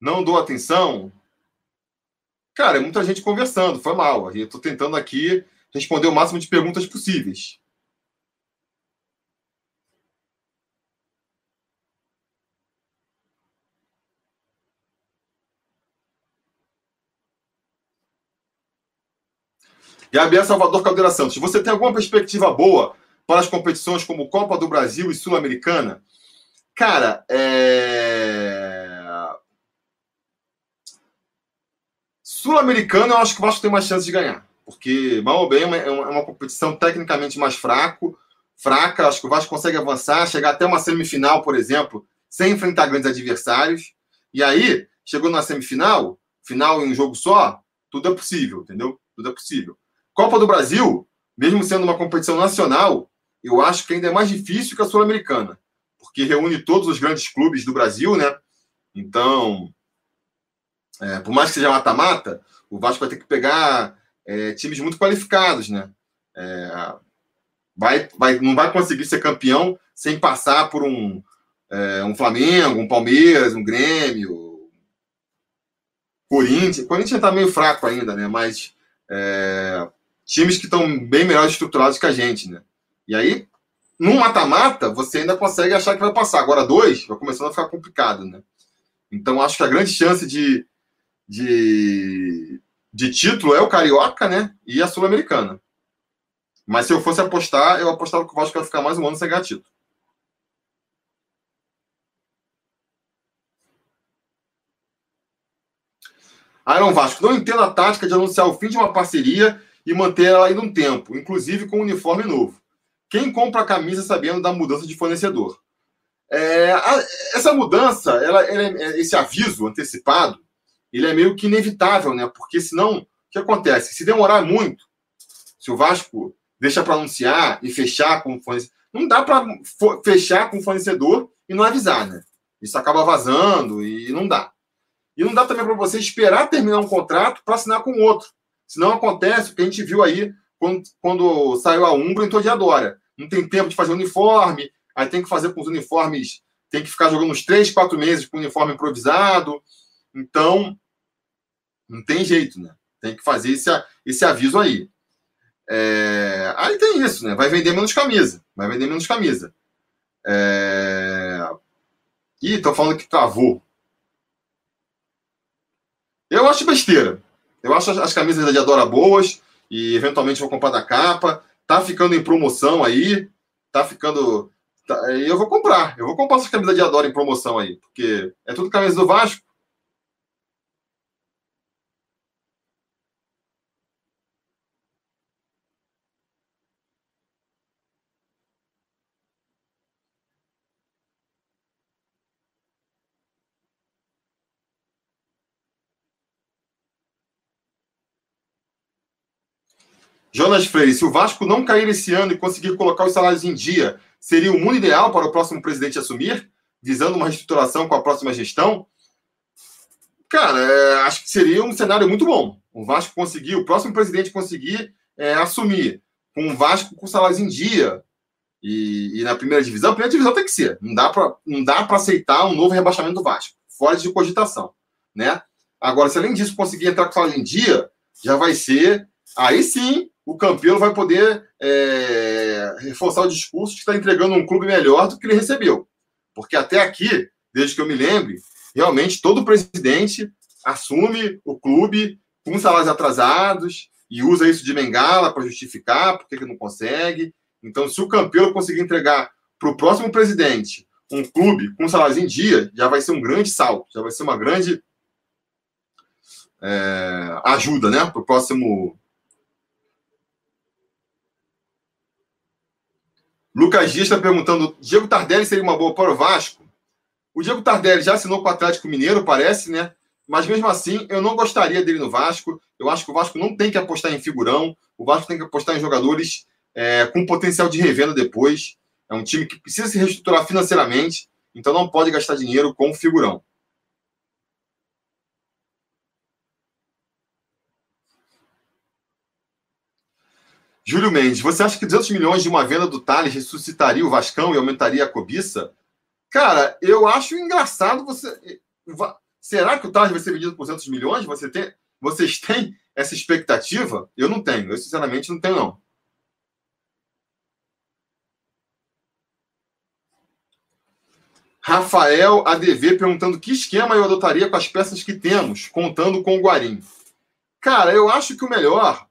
S1: Não dou atenção? Cara, é muita gente conversando, foi mal. Eu estou tentando aqui responder o máximo de perguntas possíveis. Gabriel Salvador Caldeira Santos, você tem alguma perspectiva boa para as competições como Copa do Brasil e Sul-Americana? Cara, é... Sul-Americano, eu acho que o Vasco tem mais chance de ganhar. Porque, mal ou bem, é uma, é uma competição tecnicamente mais fraco, fraca. Acho que o Vasco consegue avançar, chegar até uma semifinal, por exemplo, sem enfrentar grandes adversários. E aí, chegou na semifinal, final em um jogo só, tudo é possível, entendeu? Tudo é possível. Copa do Brasil, mesmo sendo uma competição nacional, eu acho que ainda é mais difícil que a Sul-Americana, porque reúne todos os grandes clubes do Brasil, né? Então, é, por mais que seja mata-mata, o Vasco vai ter que pegar é, times muito qualificados, né? É, vai, vai, não vai conseguir ser campeão sem passar por um, é, um Flamengo, um Palmeiras, um Grêmio, Corinthians. Corinthians está meio fraco ainda, né? Mas é, times que estão bem melhor estruturados que a gente, né? E aí, num mata-mata, você ainda consegue achar que vai passar. Agora, dois, vai começando a ficar complicado, né? Então, acho que a grande chance de, de, de título é o Carioca, né? E a Sul-Americana. Mas se eu fosse apostar, eu apostava que o Vasco ia ficar mais um ano sem ganhar título. Iron Vasco, não entendo a tática de anunciar o fim de uma parceria e manter ela ainda um tempo, inclusive com um uniforme novo. Quem compra a camisa sabendo da mudança de fornecedor? É, a, essa mudança, ela, ela, é, esse aviso antecipado, ele é meio que inevitável, né? Porque senão, o que acontece? Se demorar muito, se o Vasco deixa para anunciar e fechar com o fornecedor, não dá para fechar com o fornecedor e não avisar, né? Isso acaba vazando e não dá. E não dá também para você esperar terminar um contrato para assinar com outro. Senão acontece o que a gente viu aí quando, quando saiu a Umbro em Todiadora. Não tem tempo de fazer uniforme, aí tem que fazer com os uniformes, tem que ficar jogando uns três, quatro meses com uniforme improvisado. Então, não tem jeito, né? Tem que fazer esse, esse aviso aí. É... Aí tem isso, né? Vai vender menos camisa. Vai vender menos camisa. É... Ih, estão falando que travou. Eu acho besteira. Eu acho as camisas da Diadora boas e eventualmente vou comprar da capa. Tá ficando em promoção aí. Tá ficando. Tá... Eu vou comprar. Eu vou comprar essas camisas de Diadora em promoção aí. Porque é tudo camisa do Vasco. Jonas Freire, se o Vasco não cair esse ano e conseguir colocar os salários em dia, seria o mundo ideal para o próximo presidente assumir, visando uma reestruturação com a próxima gestão? Cara, é, acho que seria um cenário muito bom. O Vasco conseguir, o próximo presidente conseguir é, assumir com o Vasco com salários em dia e, e, na primeira divisão, a primeira divisão tem que ser. Não dá para não dá para aceitar um novo rebaixamento do Vasco, fora de cogitação, né? Agora, se além disso conseguir entrar com salário em dia, já vai ser aí sim o Campelo vai poder é, reforçar o discurso que está entregando um clube melhor do que ele recebeu. Porque até aqui, desde que eu me lembre, realmente todo presidente assume o clube com salários atrasados e usa isso de bengala para justificar porque que não consegue. Então, se o Campelo conseguir entregar para o próximo presidente um clube com salários em dia, já vai ser um grande salto, já vai ser uma grande é, ajuda né, para o próximo Lucas Dias está perguntando: Diego Tardelli seria uma boa para o Vasco? O Diego Tardelli já assinou com o Atlético Mineiro, parece, né? Mas mesmo assim, eu não gostaria dele no Vasco. Eu acho que o Vasco não tem que apostar em figurão. O Vasco tem que apostar em jogadores é, com potencial de revenda depois. É um time que precisa se reestruturar financeiramente, então não pode gastar dinheiro com figurão. Júlio Mendes, você acha que 200 milhões de uma venda do Thales ressuscitaria o Vascão e aumentaria a cobiça? Cara, eu acho engraçado você. Será que o Thales vai ser vendido por 200 milhões? Você tem... Vocês têm essa expectativa? Eu não tenho. Eu, sinceramente, não tenho, não. Rafael ADV perguntando que esquema eu adotaria com as peças que temos, contando com o Guarim. Cara, eu acho que o melhor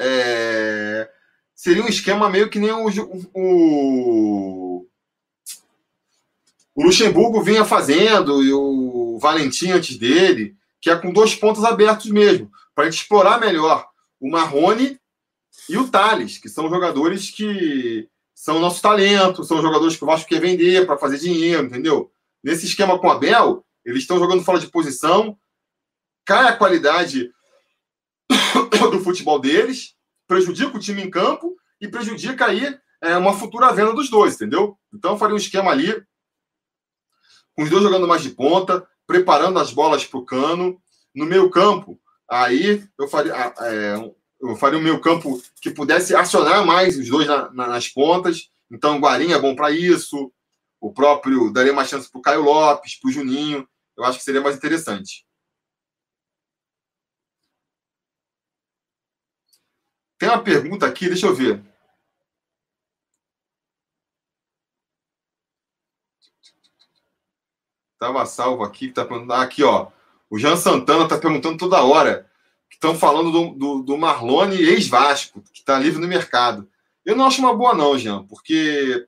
S1: é, seria um esquema meio que nem o, o, o Luxemburgo vinha fazendo e o Valentim antes dele, que é com dois pontos abertos mesmo, para a gente explorar melhor o Marrone e o Thales, que são jogadores que são nosso talento, são jogadores que o Vasco quer vender para fazer dinheiro, entendeu? Nesse esquema com o Abel, eles estão jogando fora de posição, cai a qualidade do futebol deles, prejudica o time em campo e prejudica aí é, uma futura venda dos dois, entendeu? Então eu faria um esquema ali, com os dois jogando mais de ponta, preparando as bolas para o cano. No meio campo, aí eu faria, é, eu faria um meio campo que pudesse acionar mais os dois na, na, nas pontas. Então, o Guarim é bom para isso. O próprio daria mais chance para o Caio Lopes, para o Juninho. Eu acho que seria mais interessante. Tem uma pergunta aqui, deixa eu ver. Estava salvo aqui, tá perguntando. Ah, aqui, ó. O Jean Santana está perguntando toda hora. Estão falando do, do, do Marlone, ex-Vasco, que está livre no mercado. Eu não acho uma boa, não, Jean, porque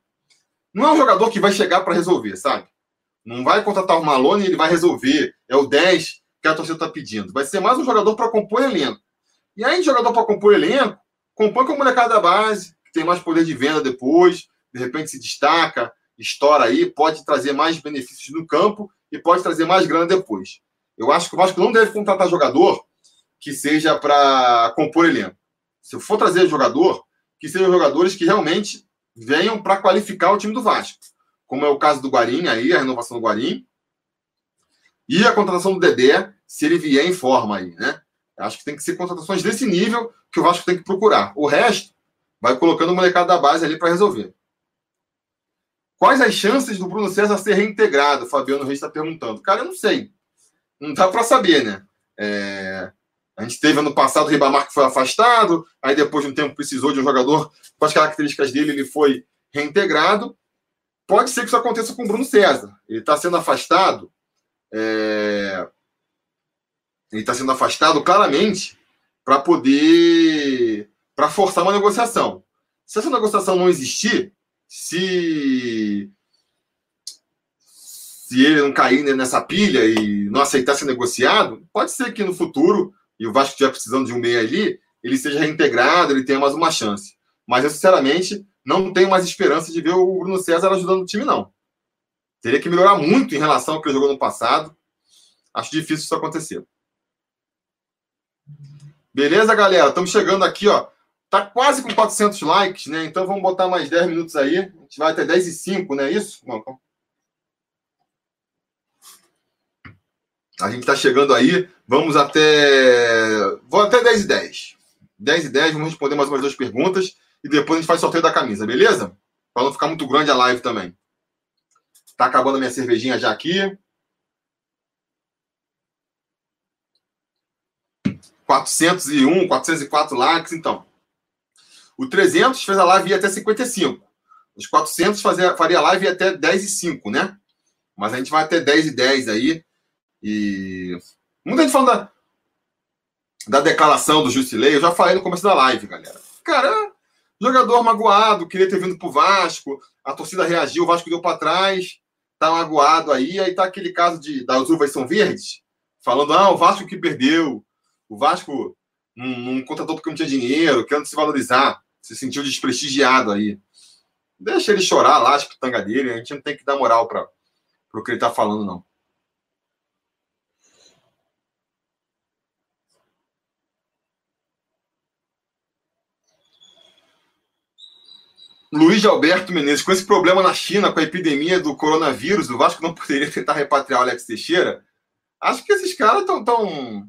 S1: não é um jogador que vai chegar para resolver, sabe? Não vai contratar o Marlone e ele vai resolver. É o 10 que a torcida está pedindo. Vai ser mais um jogador para compor elenco. E aí, jogador para compor elenco, compõe com a molecada da base, que tem mais poder de venda depois, de repente se destaca, estoura aí, pode trazer mais benefícios no campo e pode trazer mais grana depois. Eu acho que o Vasco não deve contratar jogador que seja para compor elenco. Se for trazer jogador, que sejam jogadores que realmente venham para qualificar o time do Vasco. Como é o caso do Guarim, aí, a renovação do Guarim. E a contratação do Dedé, se ele vier em forma aí, né? Acho que tem que ser contratações desse nível que o Vasco tem que procurar. O resto, vai colocando o molecado da base ali para resolver. Quais as chances do Bruno César ser reintegrado? O Fabiano Reis está perguntando. Cara, eu não sei. Não dá para saber, né? É... A gente teve ano passado o Ribamar que foi afastado, aí depois de um tempo precisou de um jogador com as características dele, ele foi reintegrado. Pode ser que isso aconteça com o Bruno César. Ele está sendo afastado. É ele está sendo afastado claramente para poder para forçar uma negociação. Se essa negociação não existir, se se ele não cair nessa pilha e não aceitar ser negociado, pode ser que no futuro, e o Vasco estiver precisando de um meio ali, ele seja reintegrado, ele tenha mais uma chance. Mas eu, sinceramente, não tenho mais esperança de ver o Bruno César ajudando o time, não. Teria que melhorar muito em relação ao que ele jogou no passado. Acho difícil isso acontecer. Beleza, galera? Estamos chegando aqui, ó. Tá quase com 400 likes, né? Então vamos botar mais 10 minutos aí. A gente vai até 10 e 5, não é isso? A gente está chegando aí. Vamos até. Vou até 10 e 10. 10 e 10, vamos responder mais umas duas perguntas. E depois a gente faz sorteio da camisa, beleza? Para não ficar muito grande a live também. Tá acabando a minha cervejinha já aqui. 401, 404 likes, então. O 300 fez a live até 55. Os 400 fazia, faria live até 10 e 5, né? Mas a gente vai até 10 e 10 aí. E. Muita gente falando da, da declaração do Justilei. Eu já falei no começo da live, galera. Cara, jogador magoado, queria ter vindo pro Vasco. A torcida reagiu, o Vasco deu para trás. Tá magoado aí. Aí tá aquele caso de das uvas são verdes. Falando, ah, o Vasco que perdeu. O Vasco não, não contratou porque não tinha dinheiro, querendo se valorizar, se sentiu desprestigiado aí. Deixa ele chorar lá, as pitangas dele, a gente não tem que dar moral para o que ele está falando, não. Luiz Alberto Menezes, com esse problema na China, com a epidemia do coronavírus, o Vasco não poderia tentar repatriar o Alex Teixeira? Acho que esses caras estão tão,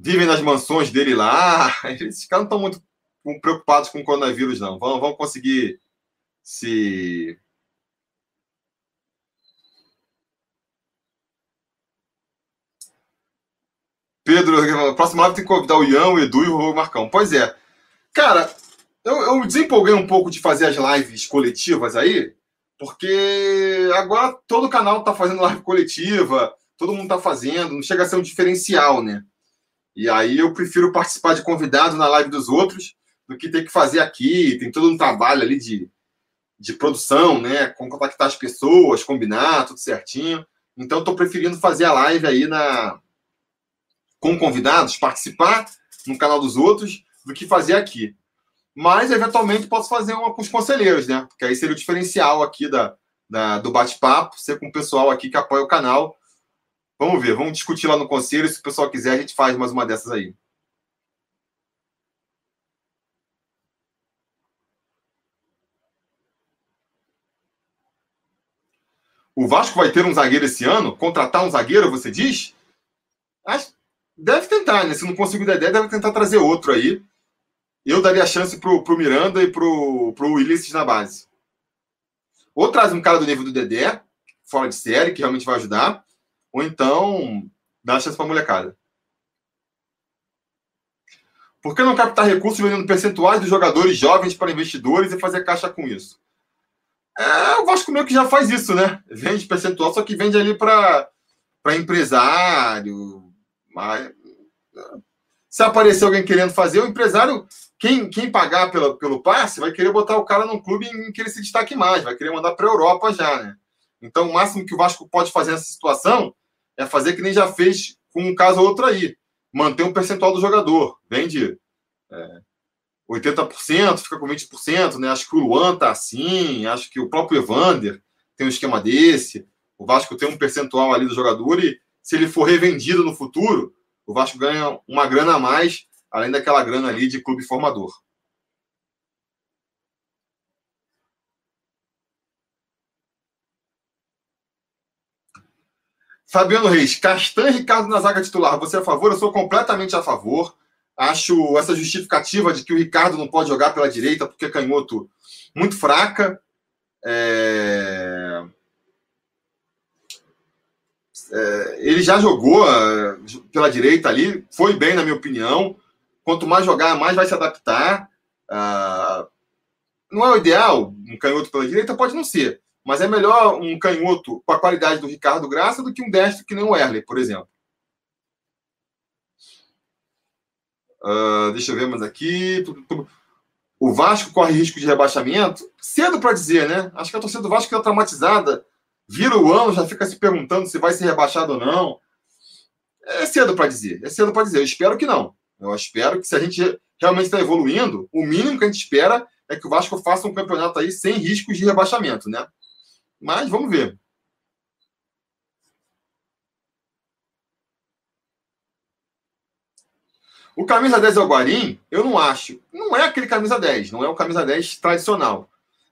S1: vivem nas mansões dele lá. Esses caras não estão muito preocupados com o coronavírus, não. Vão, vão conseguir se. Pedro, a próxima live tem que convidar o Ian, o Edu e o Marcão. Pois é. Cara, eu, eu desempolguei um pouco de fazer as lives coletivas aí, porque agora todo canal tá fazendo live coletiva, todo mundo tá fazendo, não chega a ser um diferencial, né? E aí eu prefiro participar de convidado na live dos outros do que ter que fazer aqui. Tem todo um trabalho ali de, de produção, né? Com contactar as pessoas, combinar, tudo certinho. Então estou preferindo fazer a live aí na, com convidados, participar no canal dos outros, do que fazer aqui. Mas, eventualmente, posso fazer uma com os conselheiros, né? Porque aí seria o diferencial aqui da, da do bate-papo, ser com o pessoal aqui que apoia o canal. Vamos ver, vamos discutir lá no conselho. Se o pessoal quiser, a gente faz mais uma dessas aí. O Vasco vai ter um zagueiro esse ano? Contratar um zagueiro, você diz? Acho, deve tentar, né? Se não conseguir dar ideia, deve tentar trazer outro aí. Eu daria chance pro, pro Miranda e pro, pro Ulisses na base. Ou traz um cara do nível do Dedé, fora de série, que realmente vai ajudar. Ou então dá chance pra molecada. Por que não captar recursos vendendo percentuais dos jogadores jovens para investidores e fazer caixa com isso? É, o Vasco meio que já faz isso, né? Vende percentual, só que vende ali para empresário. Mas, se aparecer alguém querendo fazer, o empresário, quem, quem pagar pela, pelo passe, vai querer botar o cara num clube em que ele se destaque mais, vai querer mandar para a Europa já, né? Então, o máximo que o Vasco pode fazer nessa situação é fazer que nem já fez com um caso ou outro aí. Manter um percentual do jogador. Vende é, 80%, fica com 20%, né? Acho que o Luan tá assim, acho que o próprio Evander tem um esquema desse. O Vasco tem um percentual ali do jogador e se ele for revendido no futuro, o Vasco ganha uma grana a mais, além daquela grana ali de clube formador. Fabiano Reis, Castan e Ricardo na zaga titular, você é a favor? Eu sou completamente a favor. Acho essa justificativa de que o Ricardo não pode jogar pela direita porque é canhoto muito fraca. É... É, ele já jogou é, pela direita ali, foi bem, na minha opinião. Quanto mais jogar, mais vai se adaptar. Ah, não é o ideal um canhoto pela direita? Pode não ser. Mas é melhor um canhoto com a qualidade do Ricardo Graça do que um destro que nem o Erle, por exemplo. Uh, deixa eu ver mais aqui. O Vasco corre risco de rebaixamento? Cedo para dizer, né? Acho que a torcida do Vasco é traumatizada. Vira o ano, já fica se perguntando se vai ser rebaixado ou não. É cedo para dizer. É cedo para dizer. Eu espero que não. Eu espero que se a gente realmente está evoluindo, o mínimo que a gente espera é que o Vasco faça um campeonato aí sem riscos de rebaixamento, né? Mas vamos ver. O camisa 10 é o Guarim, eu não acho. Não é aquele camisa 10, não é o camisa 10 tradicional.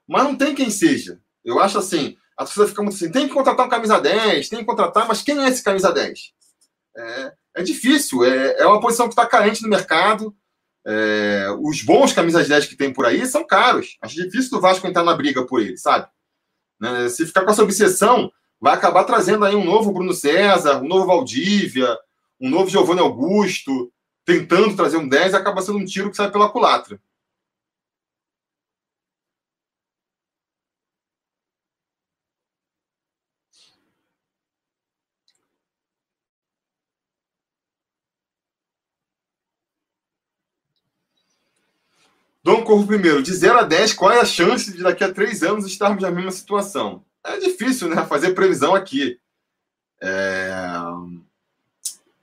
S1: Mas não tem quem seja. Eu acho assim, a torcida fica muito assim, tem que contratar um camisa 10, tem que contratar, mas quem é esse camisa 10? É, é difícil, é, é uma posição que está carente no mercado. É, os bons camisas 10 que tem por aí são caros. Acho difícil do Vasco entrar na briga por ele, sabe? Né? Se ficar com essa obsessão, vai acabar trazendo aí um novo Bruno César, um novo Valdívia, um novo Giovanni Augusto, tentando trazer um 10 acaba sendo um tiro que sai pela culatra. Dom Corvo primeiro, de 0 a 10, qual é a chance de daqui a três anos estarmos na mesma situação? É difícil, né? Fazer previsão aqui. É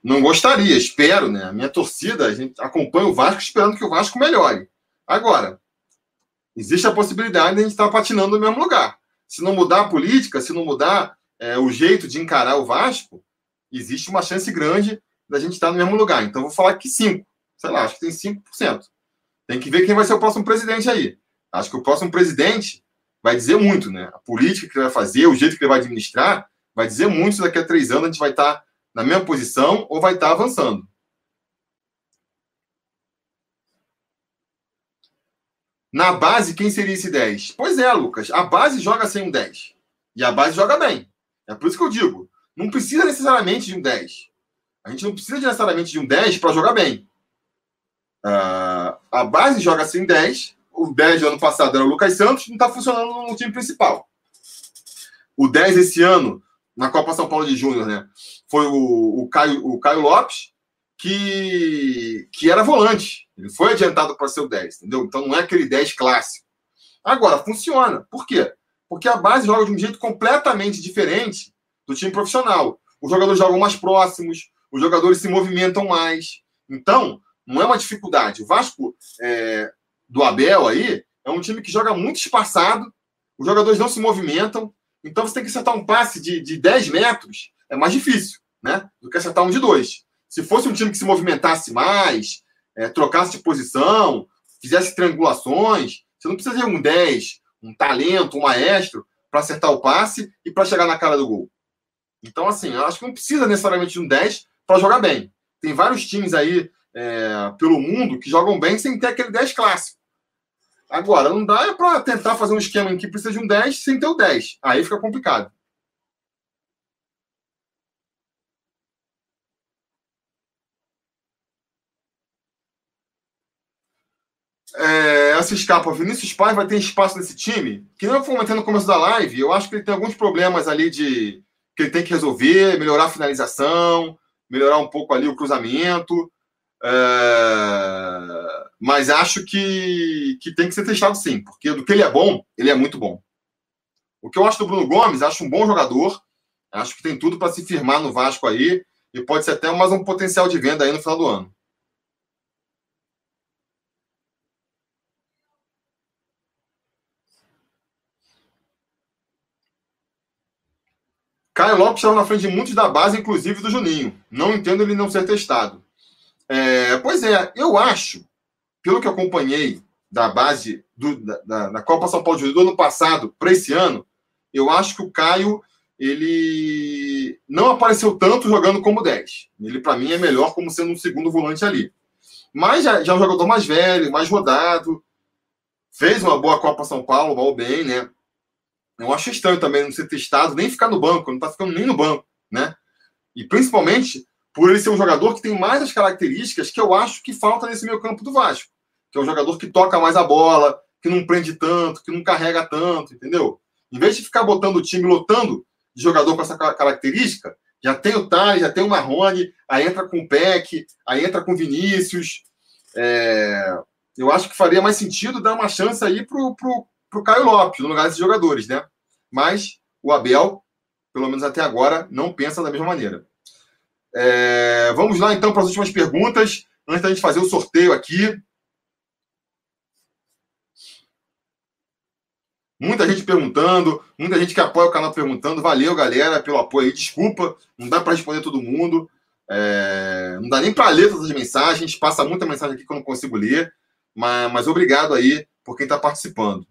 S1: não gostaria, espero, né? A minha torcida, a gente acompanha o Vasco esperando que o Vasco melhore. Agora, existe a possibilidade de a gente estar patinando no mesmo lugar. Se não mudar a política, se não mudar é, o jeito de encarar o Vasco, existe uma chance grande da gente estar no mesmo lugar. Então, vou falar que 5. Sei lá, acho que tem 5%. Tem que ver quem vai ser o próximo presidente aí. Acho que o próximo presidente vai dizer muito, né? A política que ele vai fazer, o jeito que ele vai administrar, vai dizer muito se daqui a três anos a gente vai estar na mesma posição ou vai estar avançando. Na base, quem seria esse 10? Pois é, Lucas. A base joga sem um 10. E a base joga bem. É por isso que eu digo. Não precisa necessariamente de um 10. A gente não precisa necessariamente de um 10 para jogar bem. Uh, a base joga sem 10. O 10 do ano passado era o Lucas Santos, não está funcionando no time principal. O 10 esse ano na Copa São Paulo de Júnior, né? Foi o, o, Caio, o Caio Lopes, que, que era volante. Ele foi adiantado para ser o 10, entendeu? Então não é aquele 10 clássico. Agora, funciona. Por quê? Porque a base joga de um jeito completamente diferente do time profissional. Os jogadores jogam mais próximos, os jogadores se movimentam mais. Então, não é uma dificuldade. O Vasco é, do Abel aí é um time que joga muito espaçado, os jogadores não se movimentam, então você tem que acertar um passe de, de 10 metros, é mais difícil, né? Do que acertar um de dois. Se fosse um time que se movimentasse mais, é, trocasse de posição, fizesse triangulações, você não precisa um 10, um talento, um maestro para acertar o passe e para chegar na cara do gol. Então, assim, eu acho que não precisa necessariamente de um 10 para jogar bem. Tem vários times aí é, pelo mundo que jogam bem sem ter aquele 10 clássico. Agora, não dá para tentar fazer um esquema em que precisa de um 10 sem ter o 10. Aí fica complicado. É, essa escapa, Vinícius Paz vai ter espaço nesse time? Que não eu comentei no começo da live, eu acho que ele tem alguns problemas ali de que ele tem que resolver, melhorar a finalização, melhorar um pouco ali o cruzamento. É... Mas acho que, que tem que ser testado sim, porque do que ele é bom, ele é muito bom. O que eu acho do Bruno Gomes, acho um bom jogador, acho que tem tudo para se firmar no Vasco aí, e pode ser até mais um potencial de venda aí no final do ano. Caio Lopes estava na frente de muitos da base, inclusive do Juninho. Não entendo ele não ser testado. É, pois é, eu acho, pelo que acompanhei da base do, da, da, Copa São Paulo de do ano passado para esse ano, eu acho que o Caio ele não apareceu tanto jogando como 10. Ele, para mim, é melhor como sendo um segundo volante ali. Mas já, já é um jogador mais velho, mais rodado. Fez uma boa Copa São Paulo, mal bem, né? Eu acho estranho também não ser testado, nem ficar no banco, não tá ficando nem no banco, né? E principalmente por ele ser um jogador que tem mais as características que eu acho que falta nesse meio campo do Vasco. Que é um jogador que toca mais a bola, que não prende tanto, que não carrega tanto, entendeu? Em vez de ficar botando o time lotando de jogador com essa característica, já tem o Thales, já tem o Marrone, aí entra com o Peck, aí entra com o Vinícius. É... Eu acho que faria mais sentido dar uma chance aí pro, pro, pro Caio Lopes, no lugar desses jogadores, né? Mas o Abel, pelo menos até agora, não pensa da mesma maneira. É, vamos lá então para as últimas perguntas, antes da gente fazer o sorteio aqui. Muita gente perguntando, muita gente que apoia o canal perguntando. Valeu, galera, pelo apoio aí. Desculpa, não dá para responder todo mundo. É, não dá nem para ler todas as mensagens. Passa muita mensagem aqui que eu não consigo ler. Mas, mas obrigado aí por quem está participando.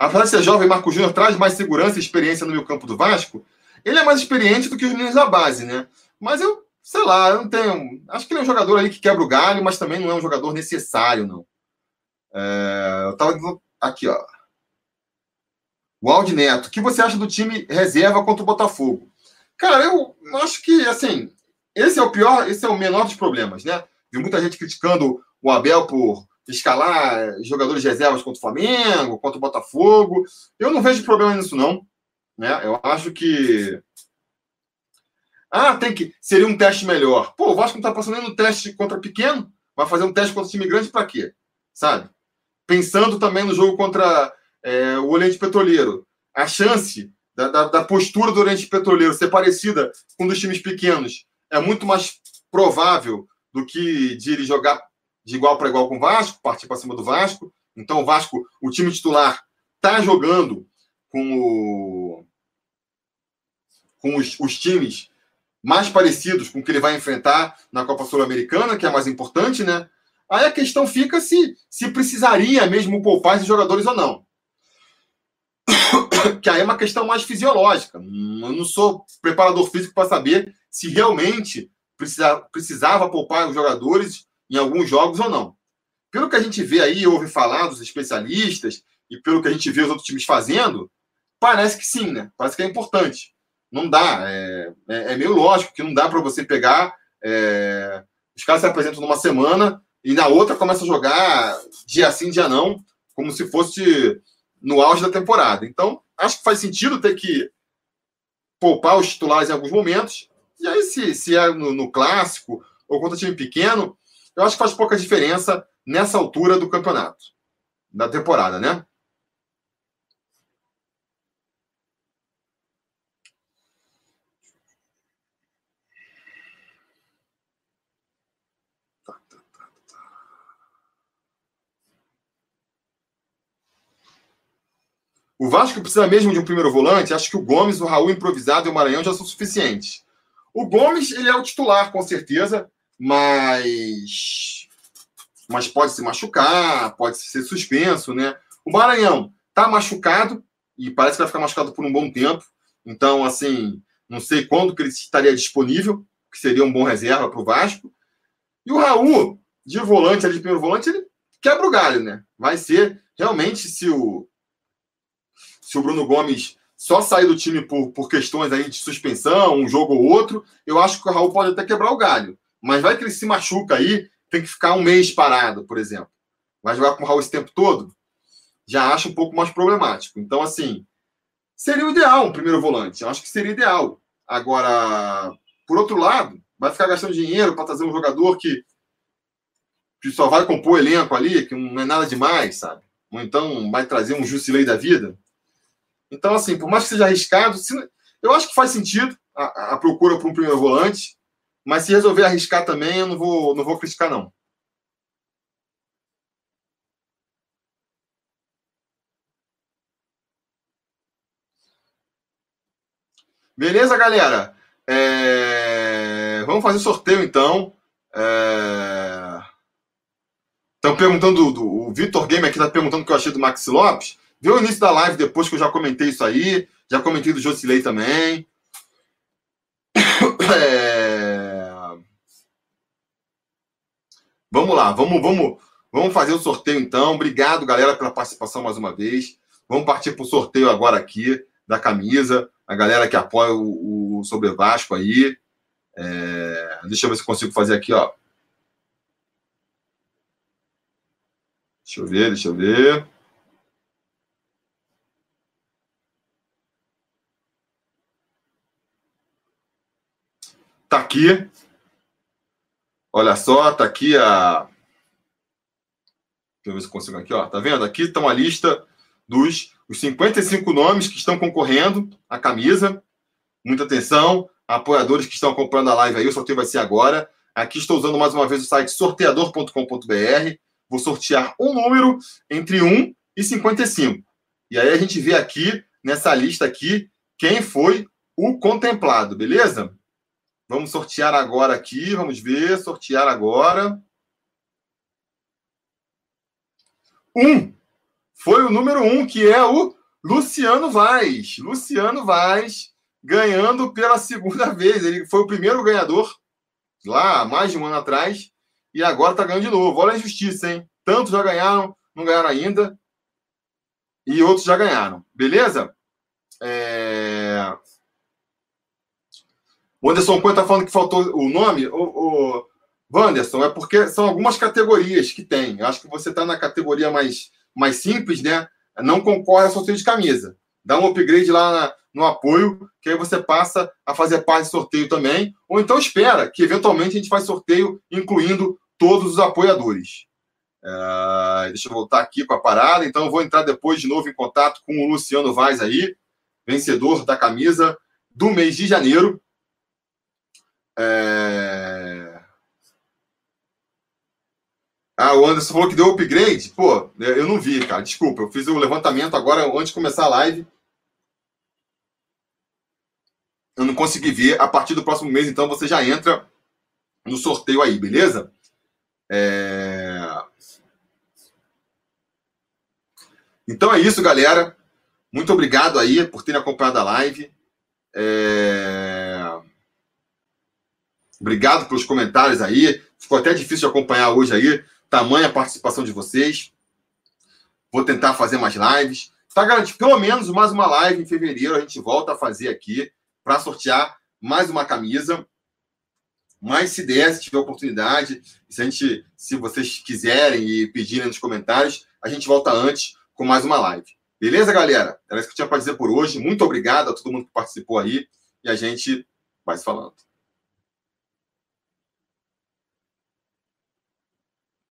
S1: De ser jovem, Marco Júnior traz mais segurança e experiência no meio campo do Vasco. Ele é mais experiente do que os meninos da base, né? Mas eu, sei lá, eu não tenho. Acho que ele é um jogador ali que quebra o galho, mas também não é um jogador necessário, não. É... Eu tava aqui, ó. O Aldi Neto, o que você acha do time reserva contra o Botafogo? Cara, eu acho que, assim, esse é o pior, esse é o menor dos problemas, né? Vi muita gente criticando o Abel por escalar jogadores de reservas contra o Flamengo, contra o Botafogo. Eu não vejo problema nisso, não. Né? Eu acho que. Ah, tem que. Seria um teste melhor. Pô, o Vasco não está passando nem no teste contra pequeno. Vai fazer um teste contra time grande para quê? Sabe? Pensando também no jogo contra é, o Oriente Petroleiro. A chance da, da, da postura do Oriente Petroleiro ser parecida com dos times pequenos é muito mais provável do que de ele jogar de igual para igual com o Vasco, partir para cima do Vasco. Então, o Vasco, o time titular, está jogando com, o, com os, os, times mais parecidos com o que ele vai enfrentar na Copa Sul-Americana, que é mais importante, né? Aí a questão fica se, se precisaria mesmo poupar esses jogadores ou não. que aí é uma questão mais fisiológica. Eu não sou preparador físico para saber se realmente precisa, precisava poupar os jogadores em alguns jogos ou não. Pelo que a gente vê aí, ouve falar dos especialistas e pelo que a gente vê os outros times fazendo, parece que sim, né? Parece que é importante. Não dá. É, é, é meio lógico que não dá para você pegar. É, os caras se apresentam numa semana e na outra começa a jogar dia sim, dia não, como se fosse no auge da temporada. Então, acho que faz sentido ter que poupar os titulares em alguns momentos. E aí, se, se é no, no clássico ou contra time pequeno, eu acho que faz pouca diferença nessa altura do campeonato, da temporada, né? Tá, tá, tá, o Vasco precisa mesmo de um primeiro volante. Acho que o Gomes, o Raul improvisado e o Maranhão já são suficientes. O Gomes, ele é o titular, com certeza mas mas pode se machucar, pode ser suspenso, né? O Maranhão tá machucado e parece que vai ficar machucado por um bom tempo. Então, assim, não sei quando que ele estaria disponível, que seria um bom reserva para o Vasco. E o Raul, de volante, ali de primeiro volante, ele quebra o galho, né? Vai ser realmente se o se o Bruno Gomes só sair do time por, por questões aí de suspensão, um jogo ou outro, eu acho que o Raul pode até quebrar o galho. Mas vai que ele se machuca aí, tem que ficar um mês parado, por exemplo. Vai jogar com o Raul esse tempo todo? Já acho um pouco mais problemático. Então, assim, seria o ideal um primeiro volante. Eu acho que seria ideal. Agora, por outro lado, vai ficar gastando dinheiro para trazer um jogador que, que só vai compor elenco ali, que não é nada demais, sabe? Ou então vai trazer um Jusilei da vida. Então, assim, por mais que seja arriscado, eu acho que faz sentido a, a procura por um primeiro volante, mas se resolver arriscar também, eu não vou, não vou criticar, não. Beleza, galera? É... Vamos fazer sorteio, então. Estão é... perguntando, do, o Vitor Game aqui está perguntando o que eu achei do Maxi Lopes. Vê o início da live depois que eu já comentei isso aí. Já comentei do Josilei também. É... Vamos lá, vamos, vamos, vamos fazer o sorteio então. Obrigado, galera, pela participação mais uma vez. Vamos partir para o sorteio agora aqui da camisa. A galera que apoia o, o Sobre Vasco aí. É... Deixa eu ver se consigo fazer aqui, ó. Deixa eu ver, deixa eu ver. Tá aqui. Olha só, tá aqui a. Deixa eu ver se eu consigo aqui, ó. Tá vendo? Aqui está uma lista dos os 55 nomes que estão concorrendo à camisa. Muita atenção. Apoiadores que estão acompanhando a live aí, o sorteio vai ser agora. Aqui estou usando mais uma vez o site sorteador.com.br. Vou sortear um número entre 1 e 55. E aí a gente vê aqui, nessa lista aqui, quem foi o contemplado, beleza? Vamos sortear agora aqui, vamos ver, sortear agora. Um. Foi o número um, que é o Luciano Vaz. Luciano Vaz ganhando pela segunda vez. Ele foi o primeiro ganhador lá mais de um ano atrás e agora está ganhando de novo. Olha a injustiça, hein? Tantos já ganharam, não ganharam ainda e outros já ganharam. Beleza? É... O Anderson Coelho está falando que faltou o nome. O, o é porque são algumas categorias que tem. Eu acho que você está na categoria mais, mais simples, né? Não concorre a sorteio de camisa. Dá um upgrade lá na, no apoio, que aí você passa a fazer parte do sorteio também. Ou então espera que eventualmente a gente faz sorteio incluindo todos os apoiadores. É, deixa eu voltar aqui com a parada. Então eu vou entrar depois de novo em contato com o Luciano Vaz aí, vencedor da camisa do mês de janeiro. É... Ah, o Anderson falou que deu upgrade. Pô, eu não vi, cara. Desculpa, eu fiz o levantamento agora antes de começar a live. Eu não consegui ver. A partir do próximo mês, então, você já entra no sorteio aí, beleza? É... Então é isso, galera. Muito obrigado aí por terem acompanhado a live. É... Obrigado pelos comentários aí. Ficou até difícil de acompanhar hoje aí. Tamanha participação de vocês. Vou tentar fazer mais lives. Está garantido pelo menos mais uma live em fevereiro. A gente volta a fazer aqui para sortear mais uma camisa. Mas se der, se tiver oportunidade, se, a gente, se vocês quiserem e pedirem nos comentários, a gente volta antes com mais uma live. Beleza, galera? Era isso que eu tinha para dizer por hoje. Muito obrigado a todo mundo que participou aí e a gente vai se falando.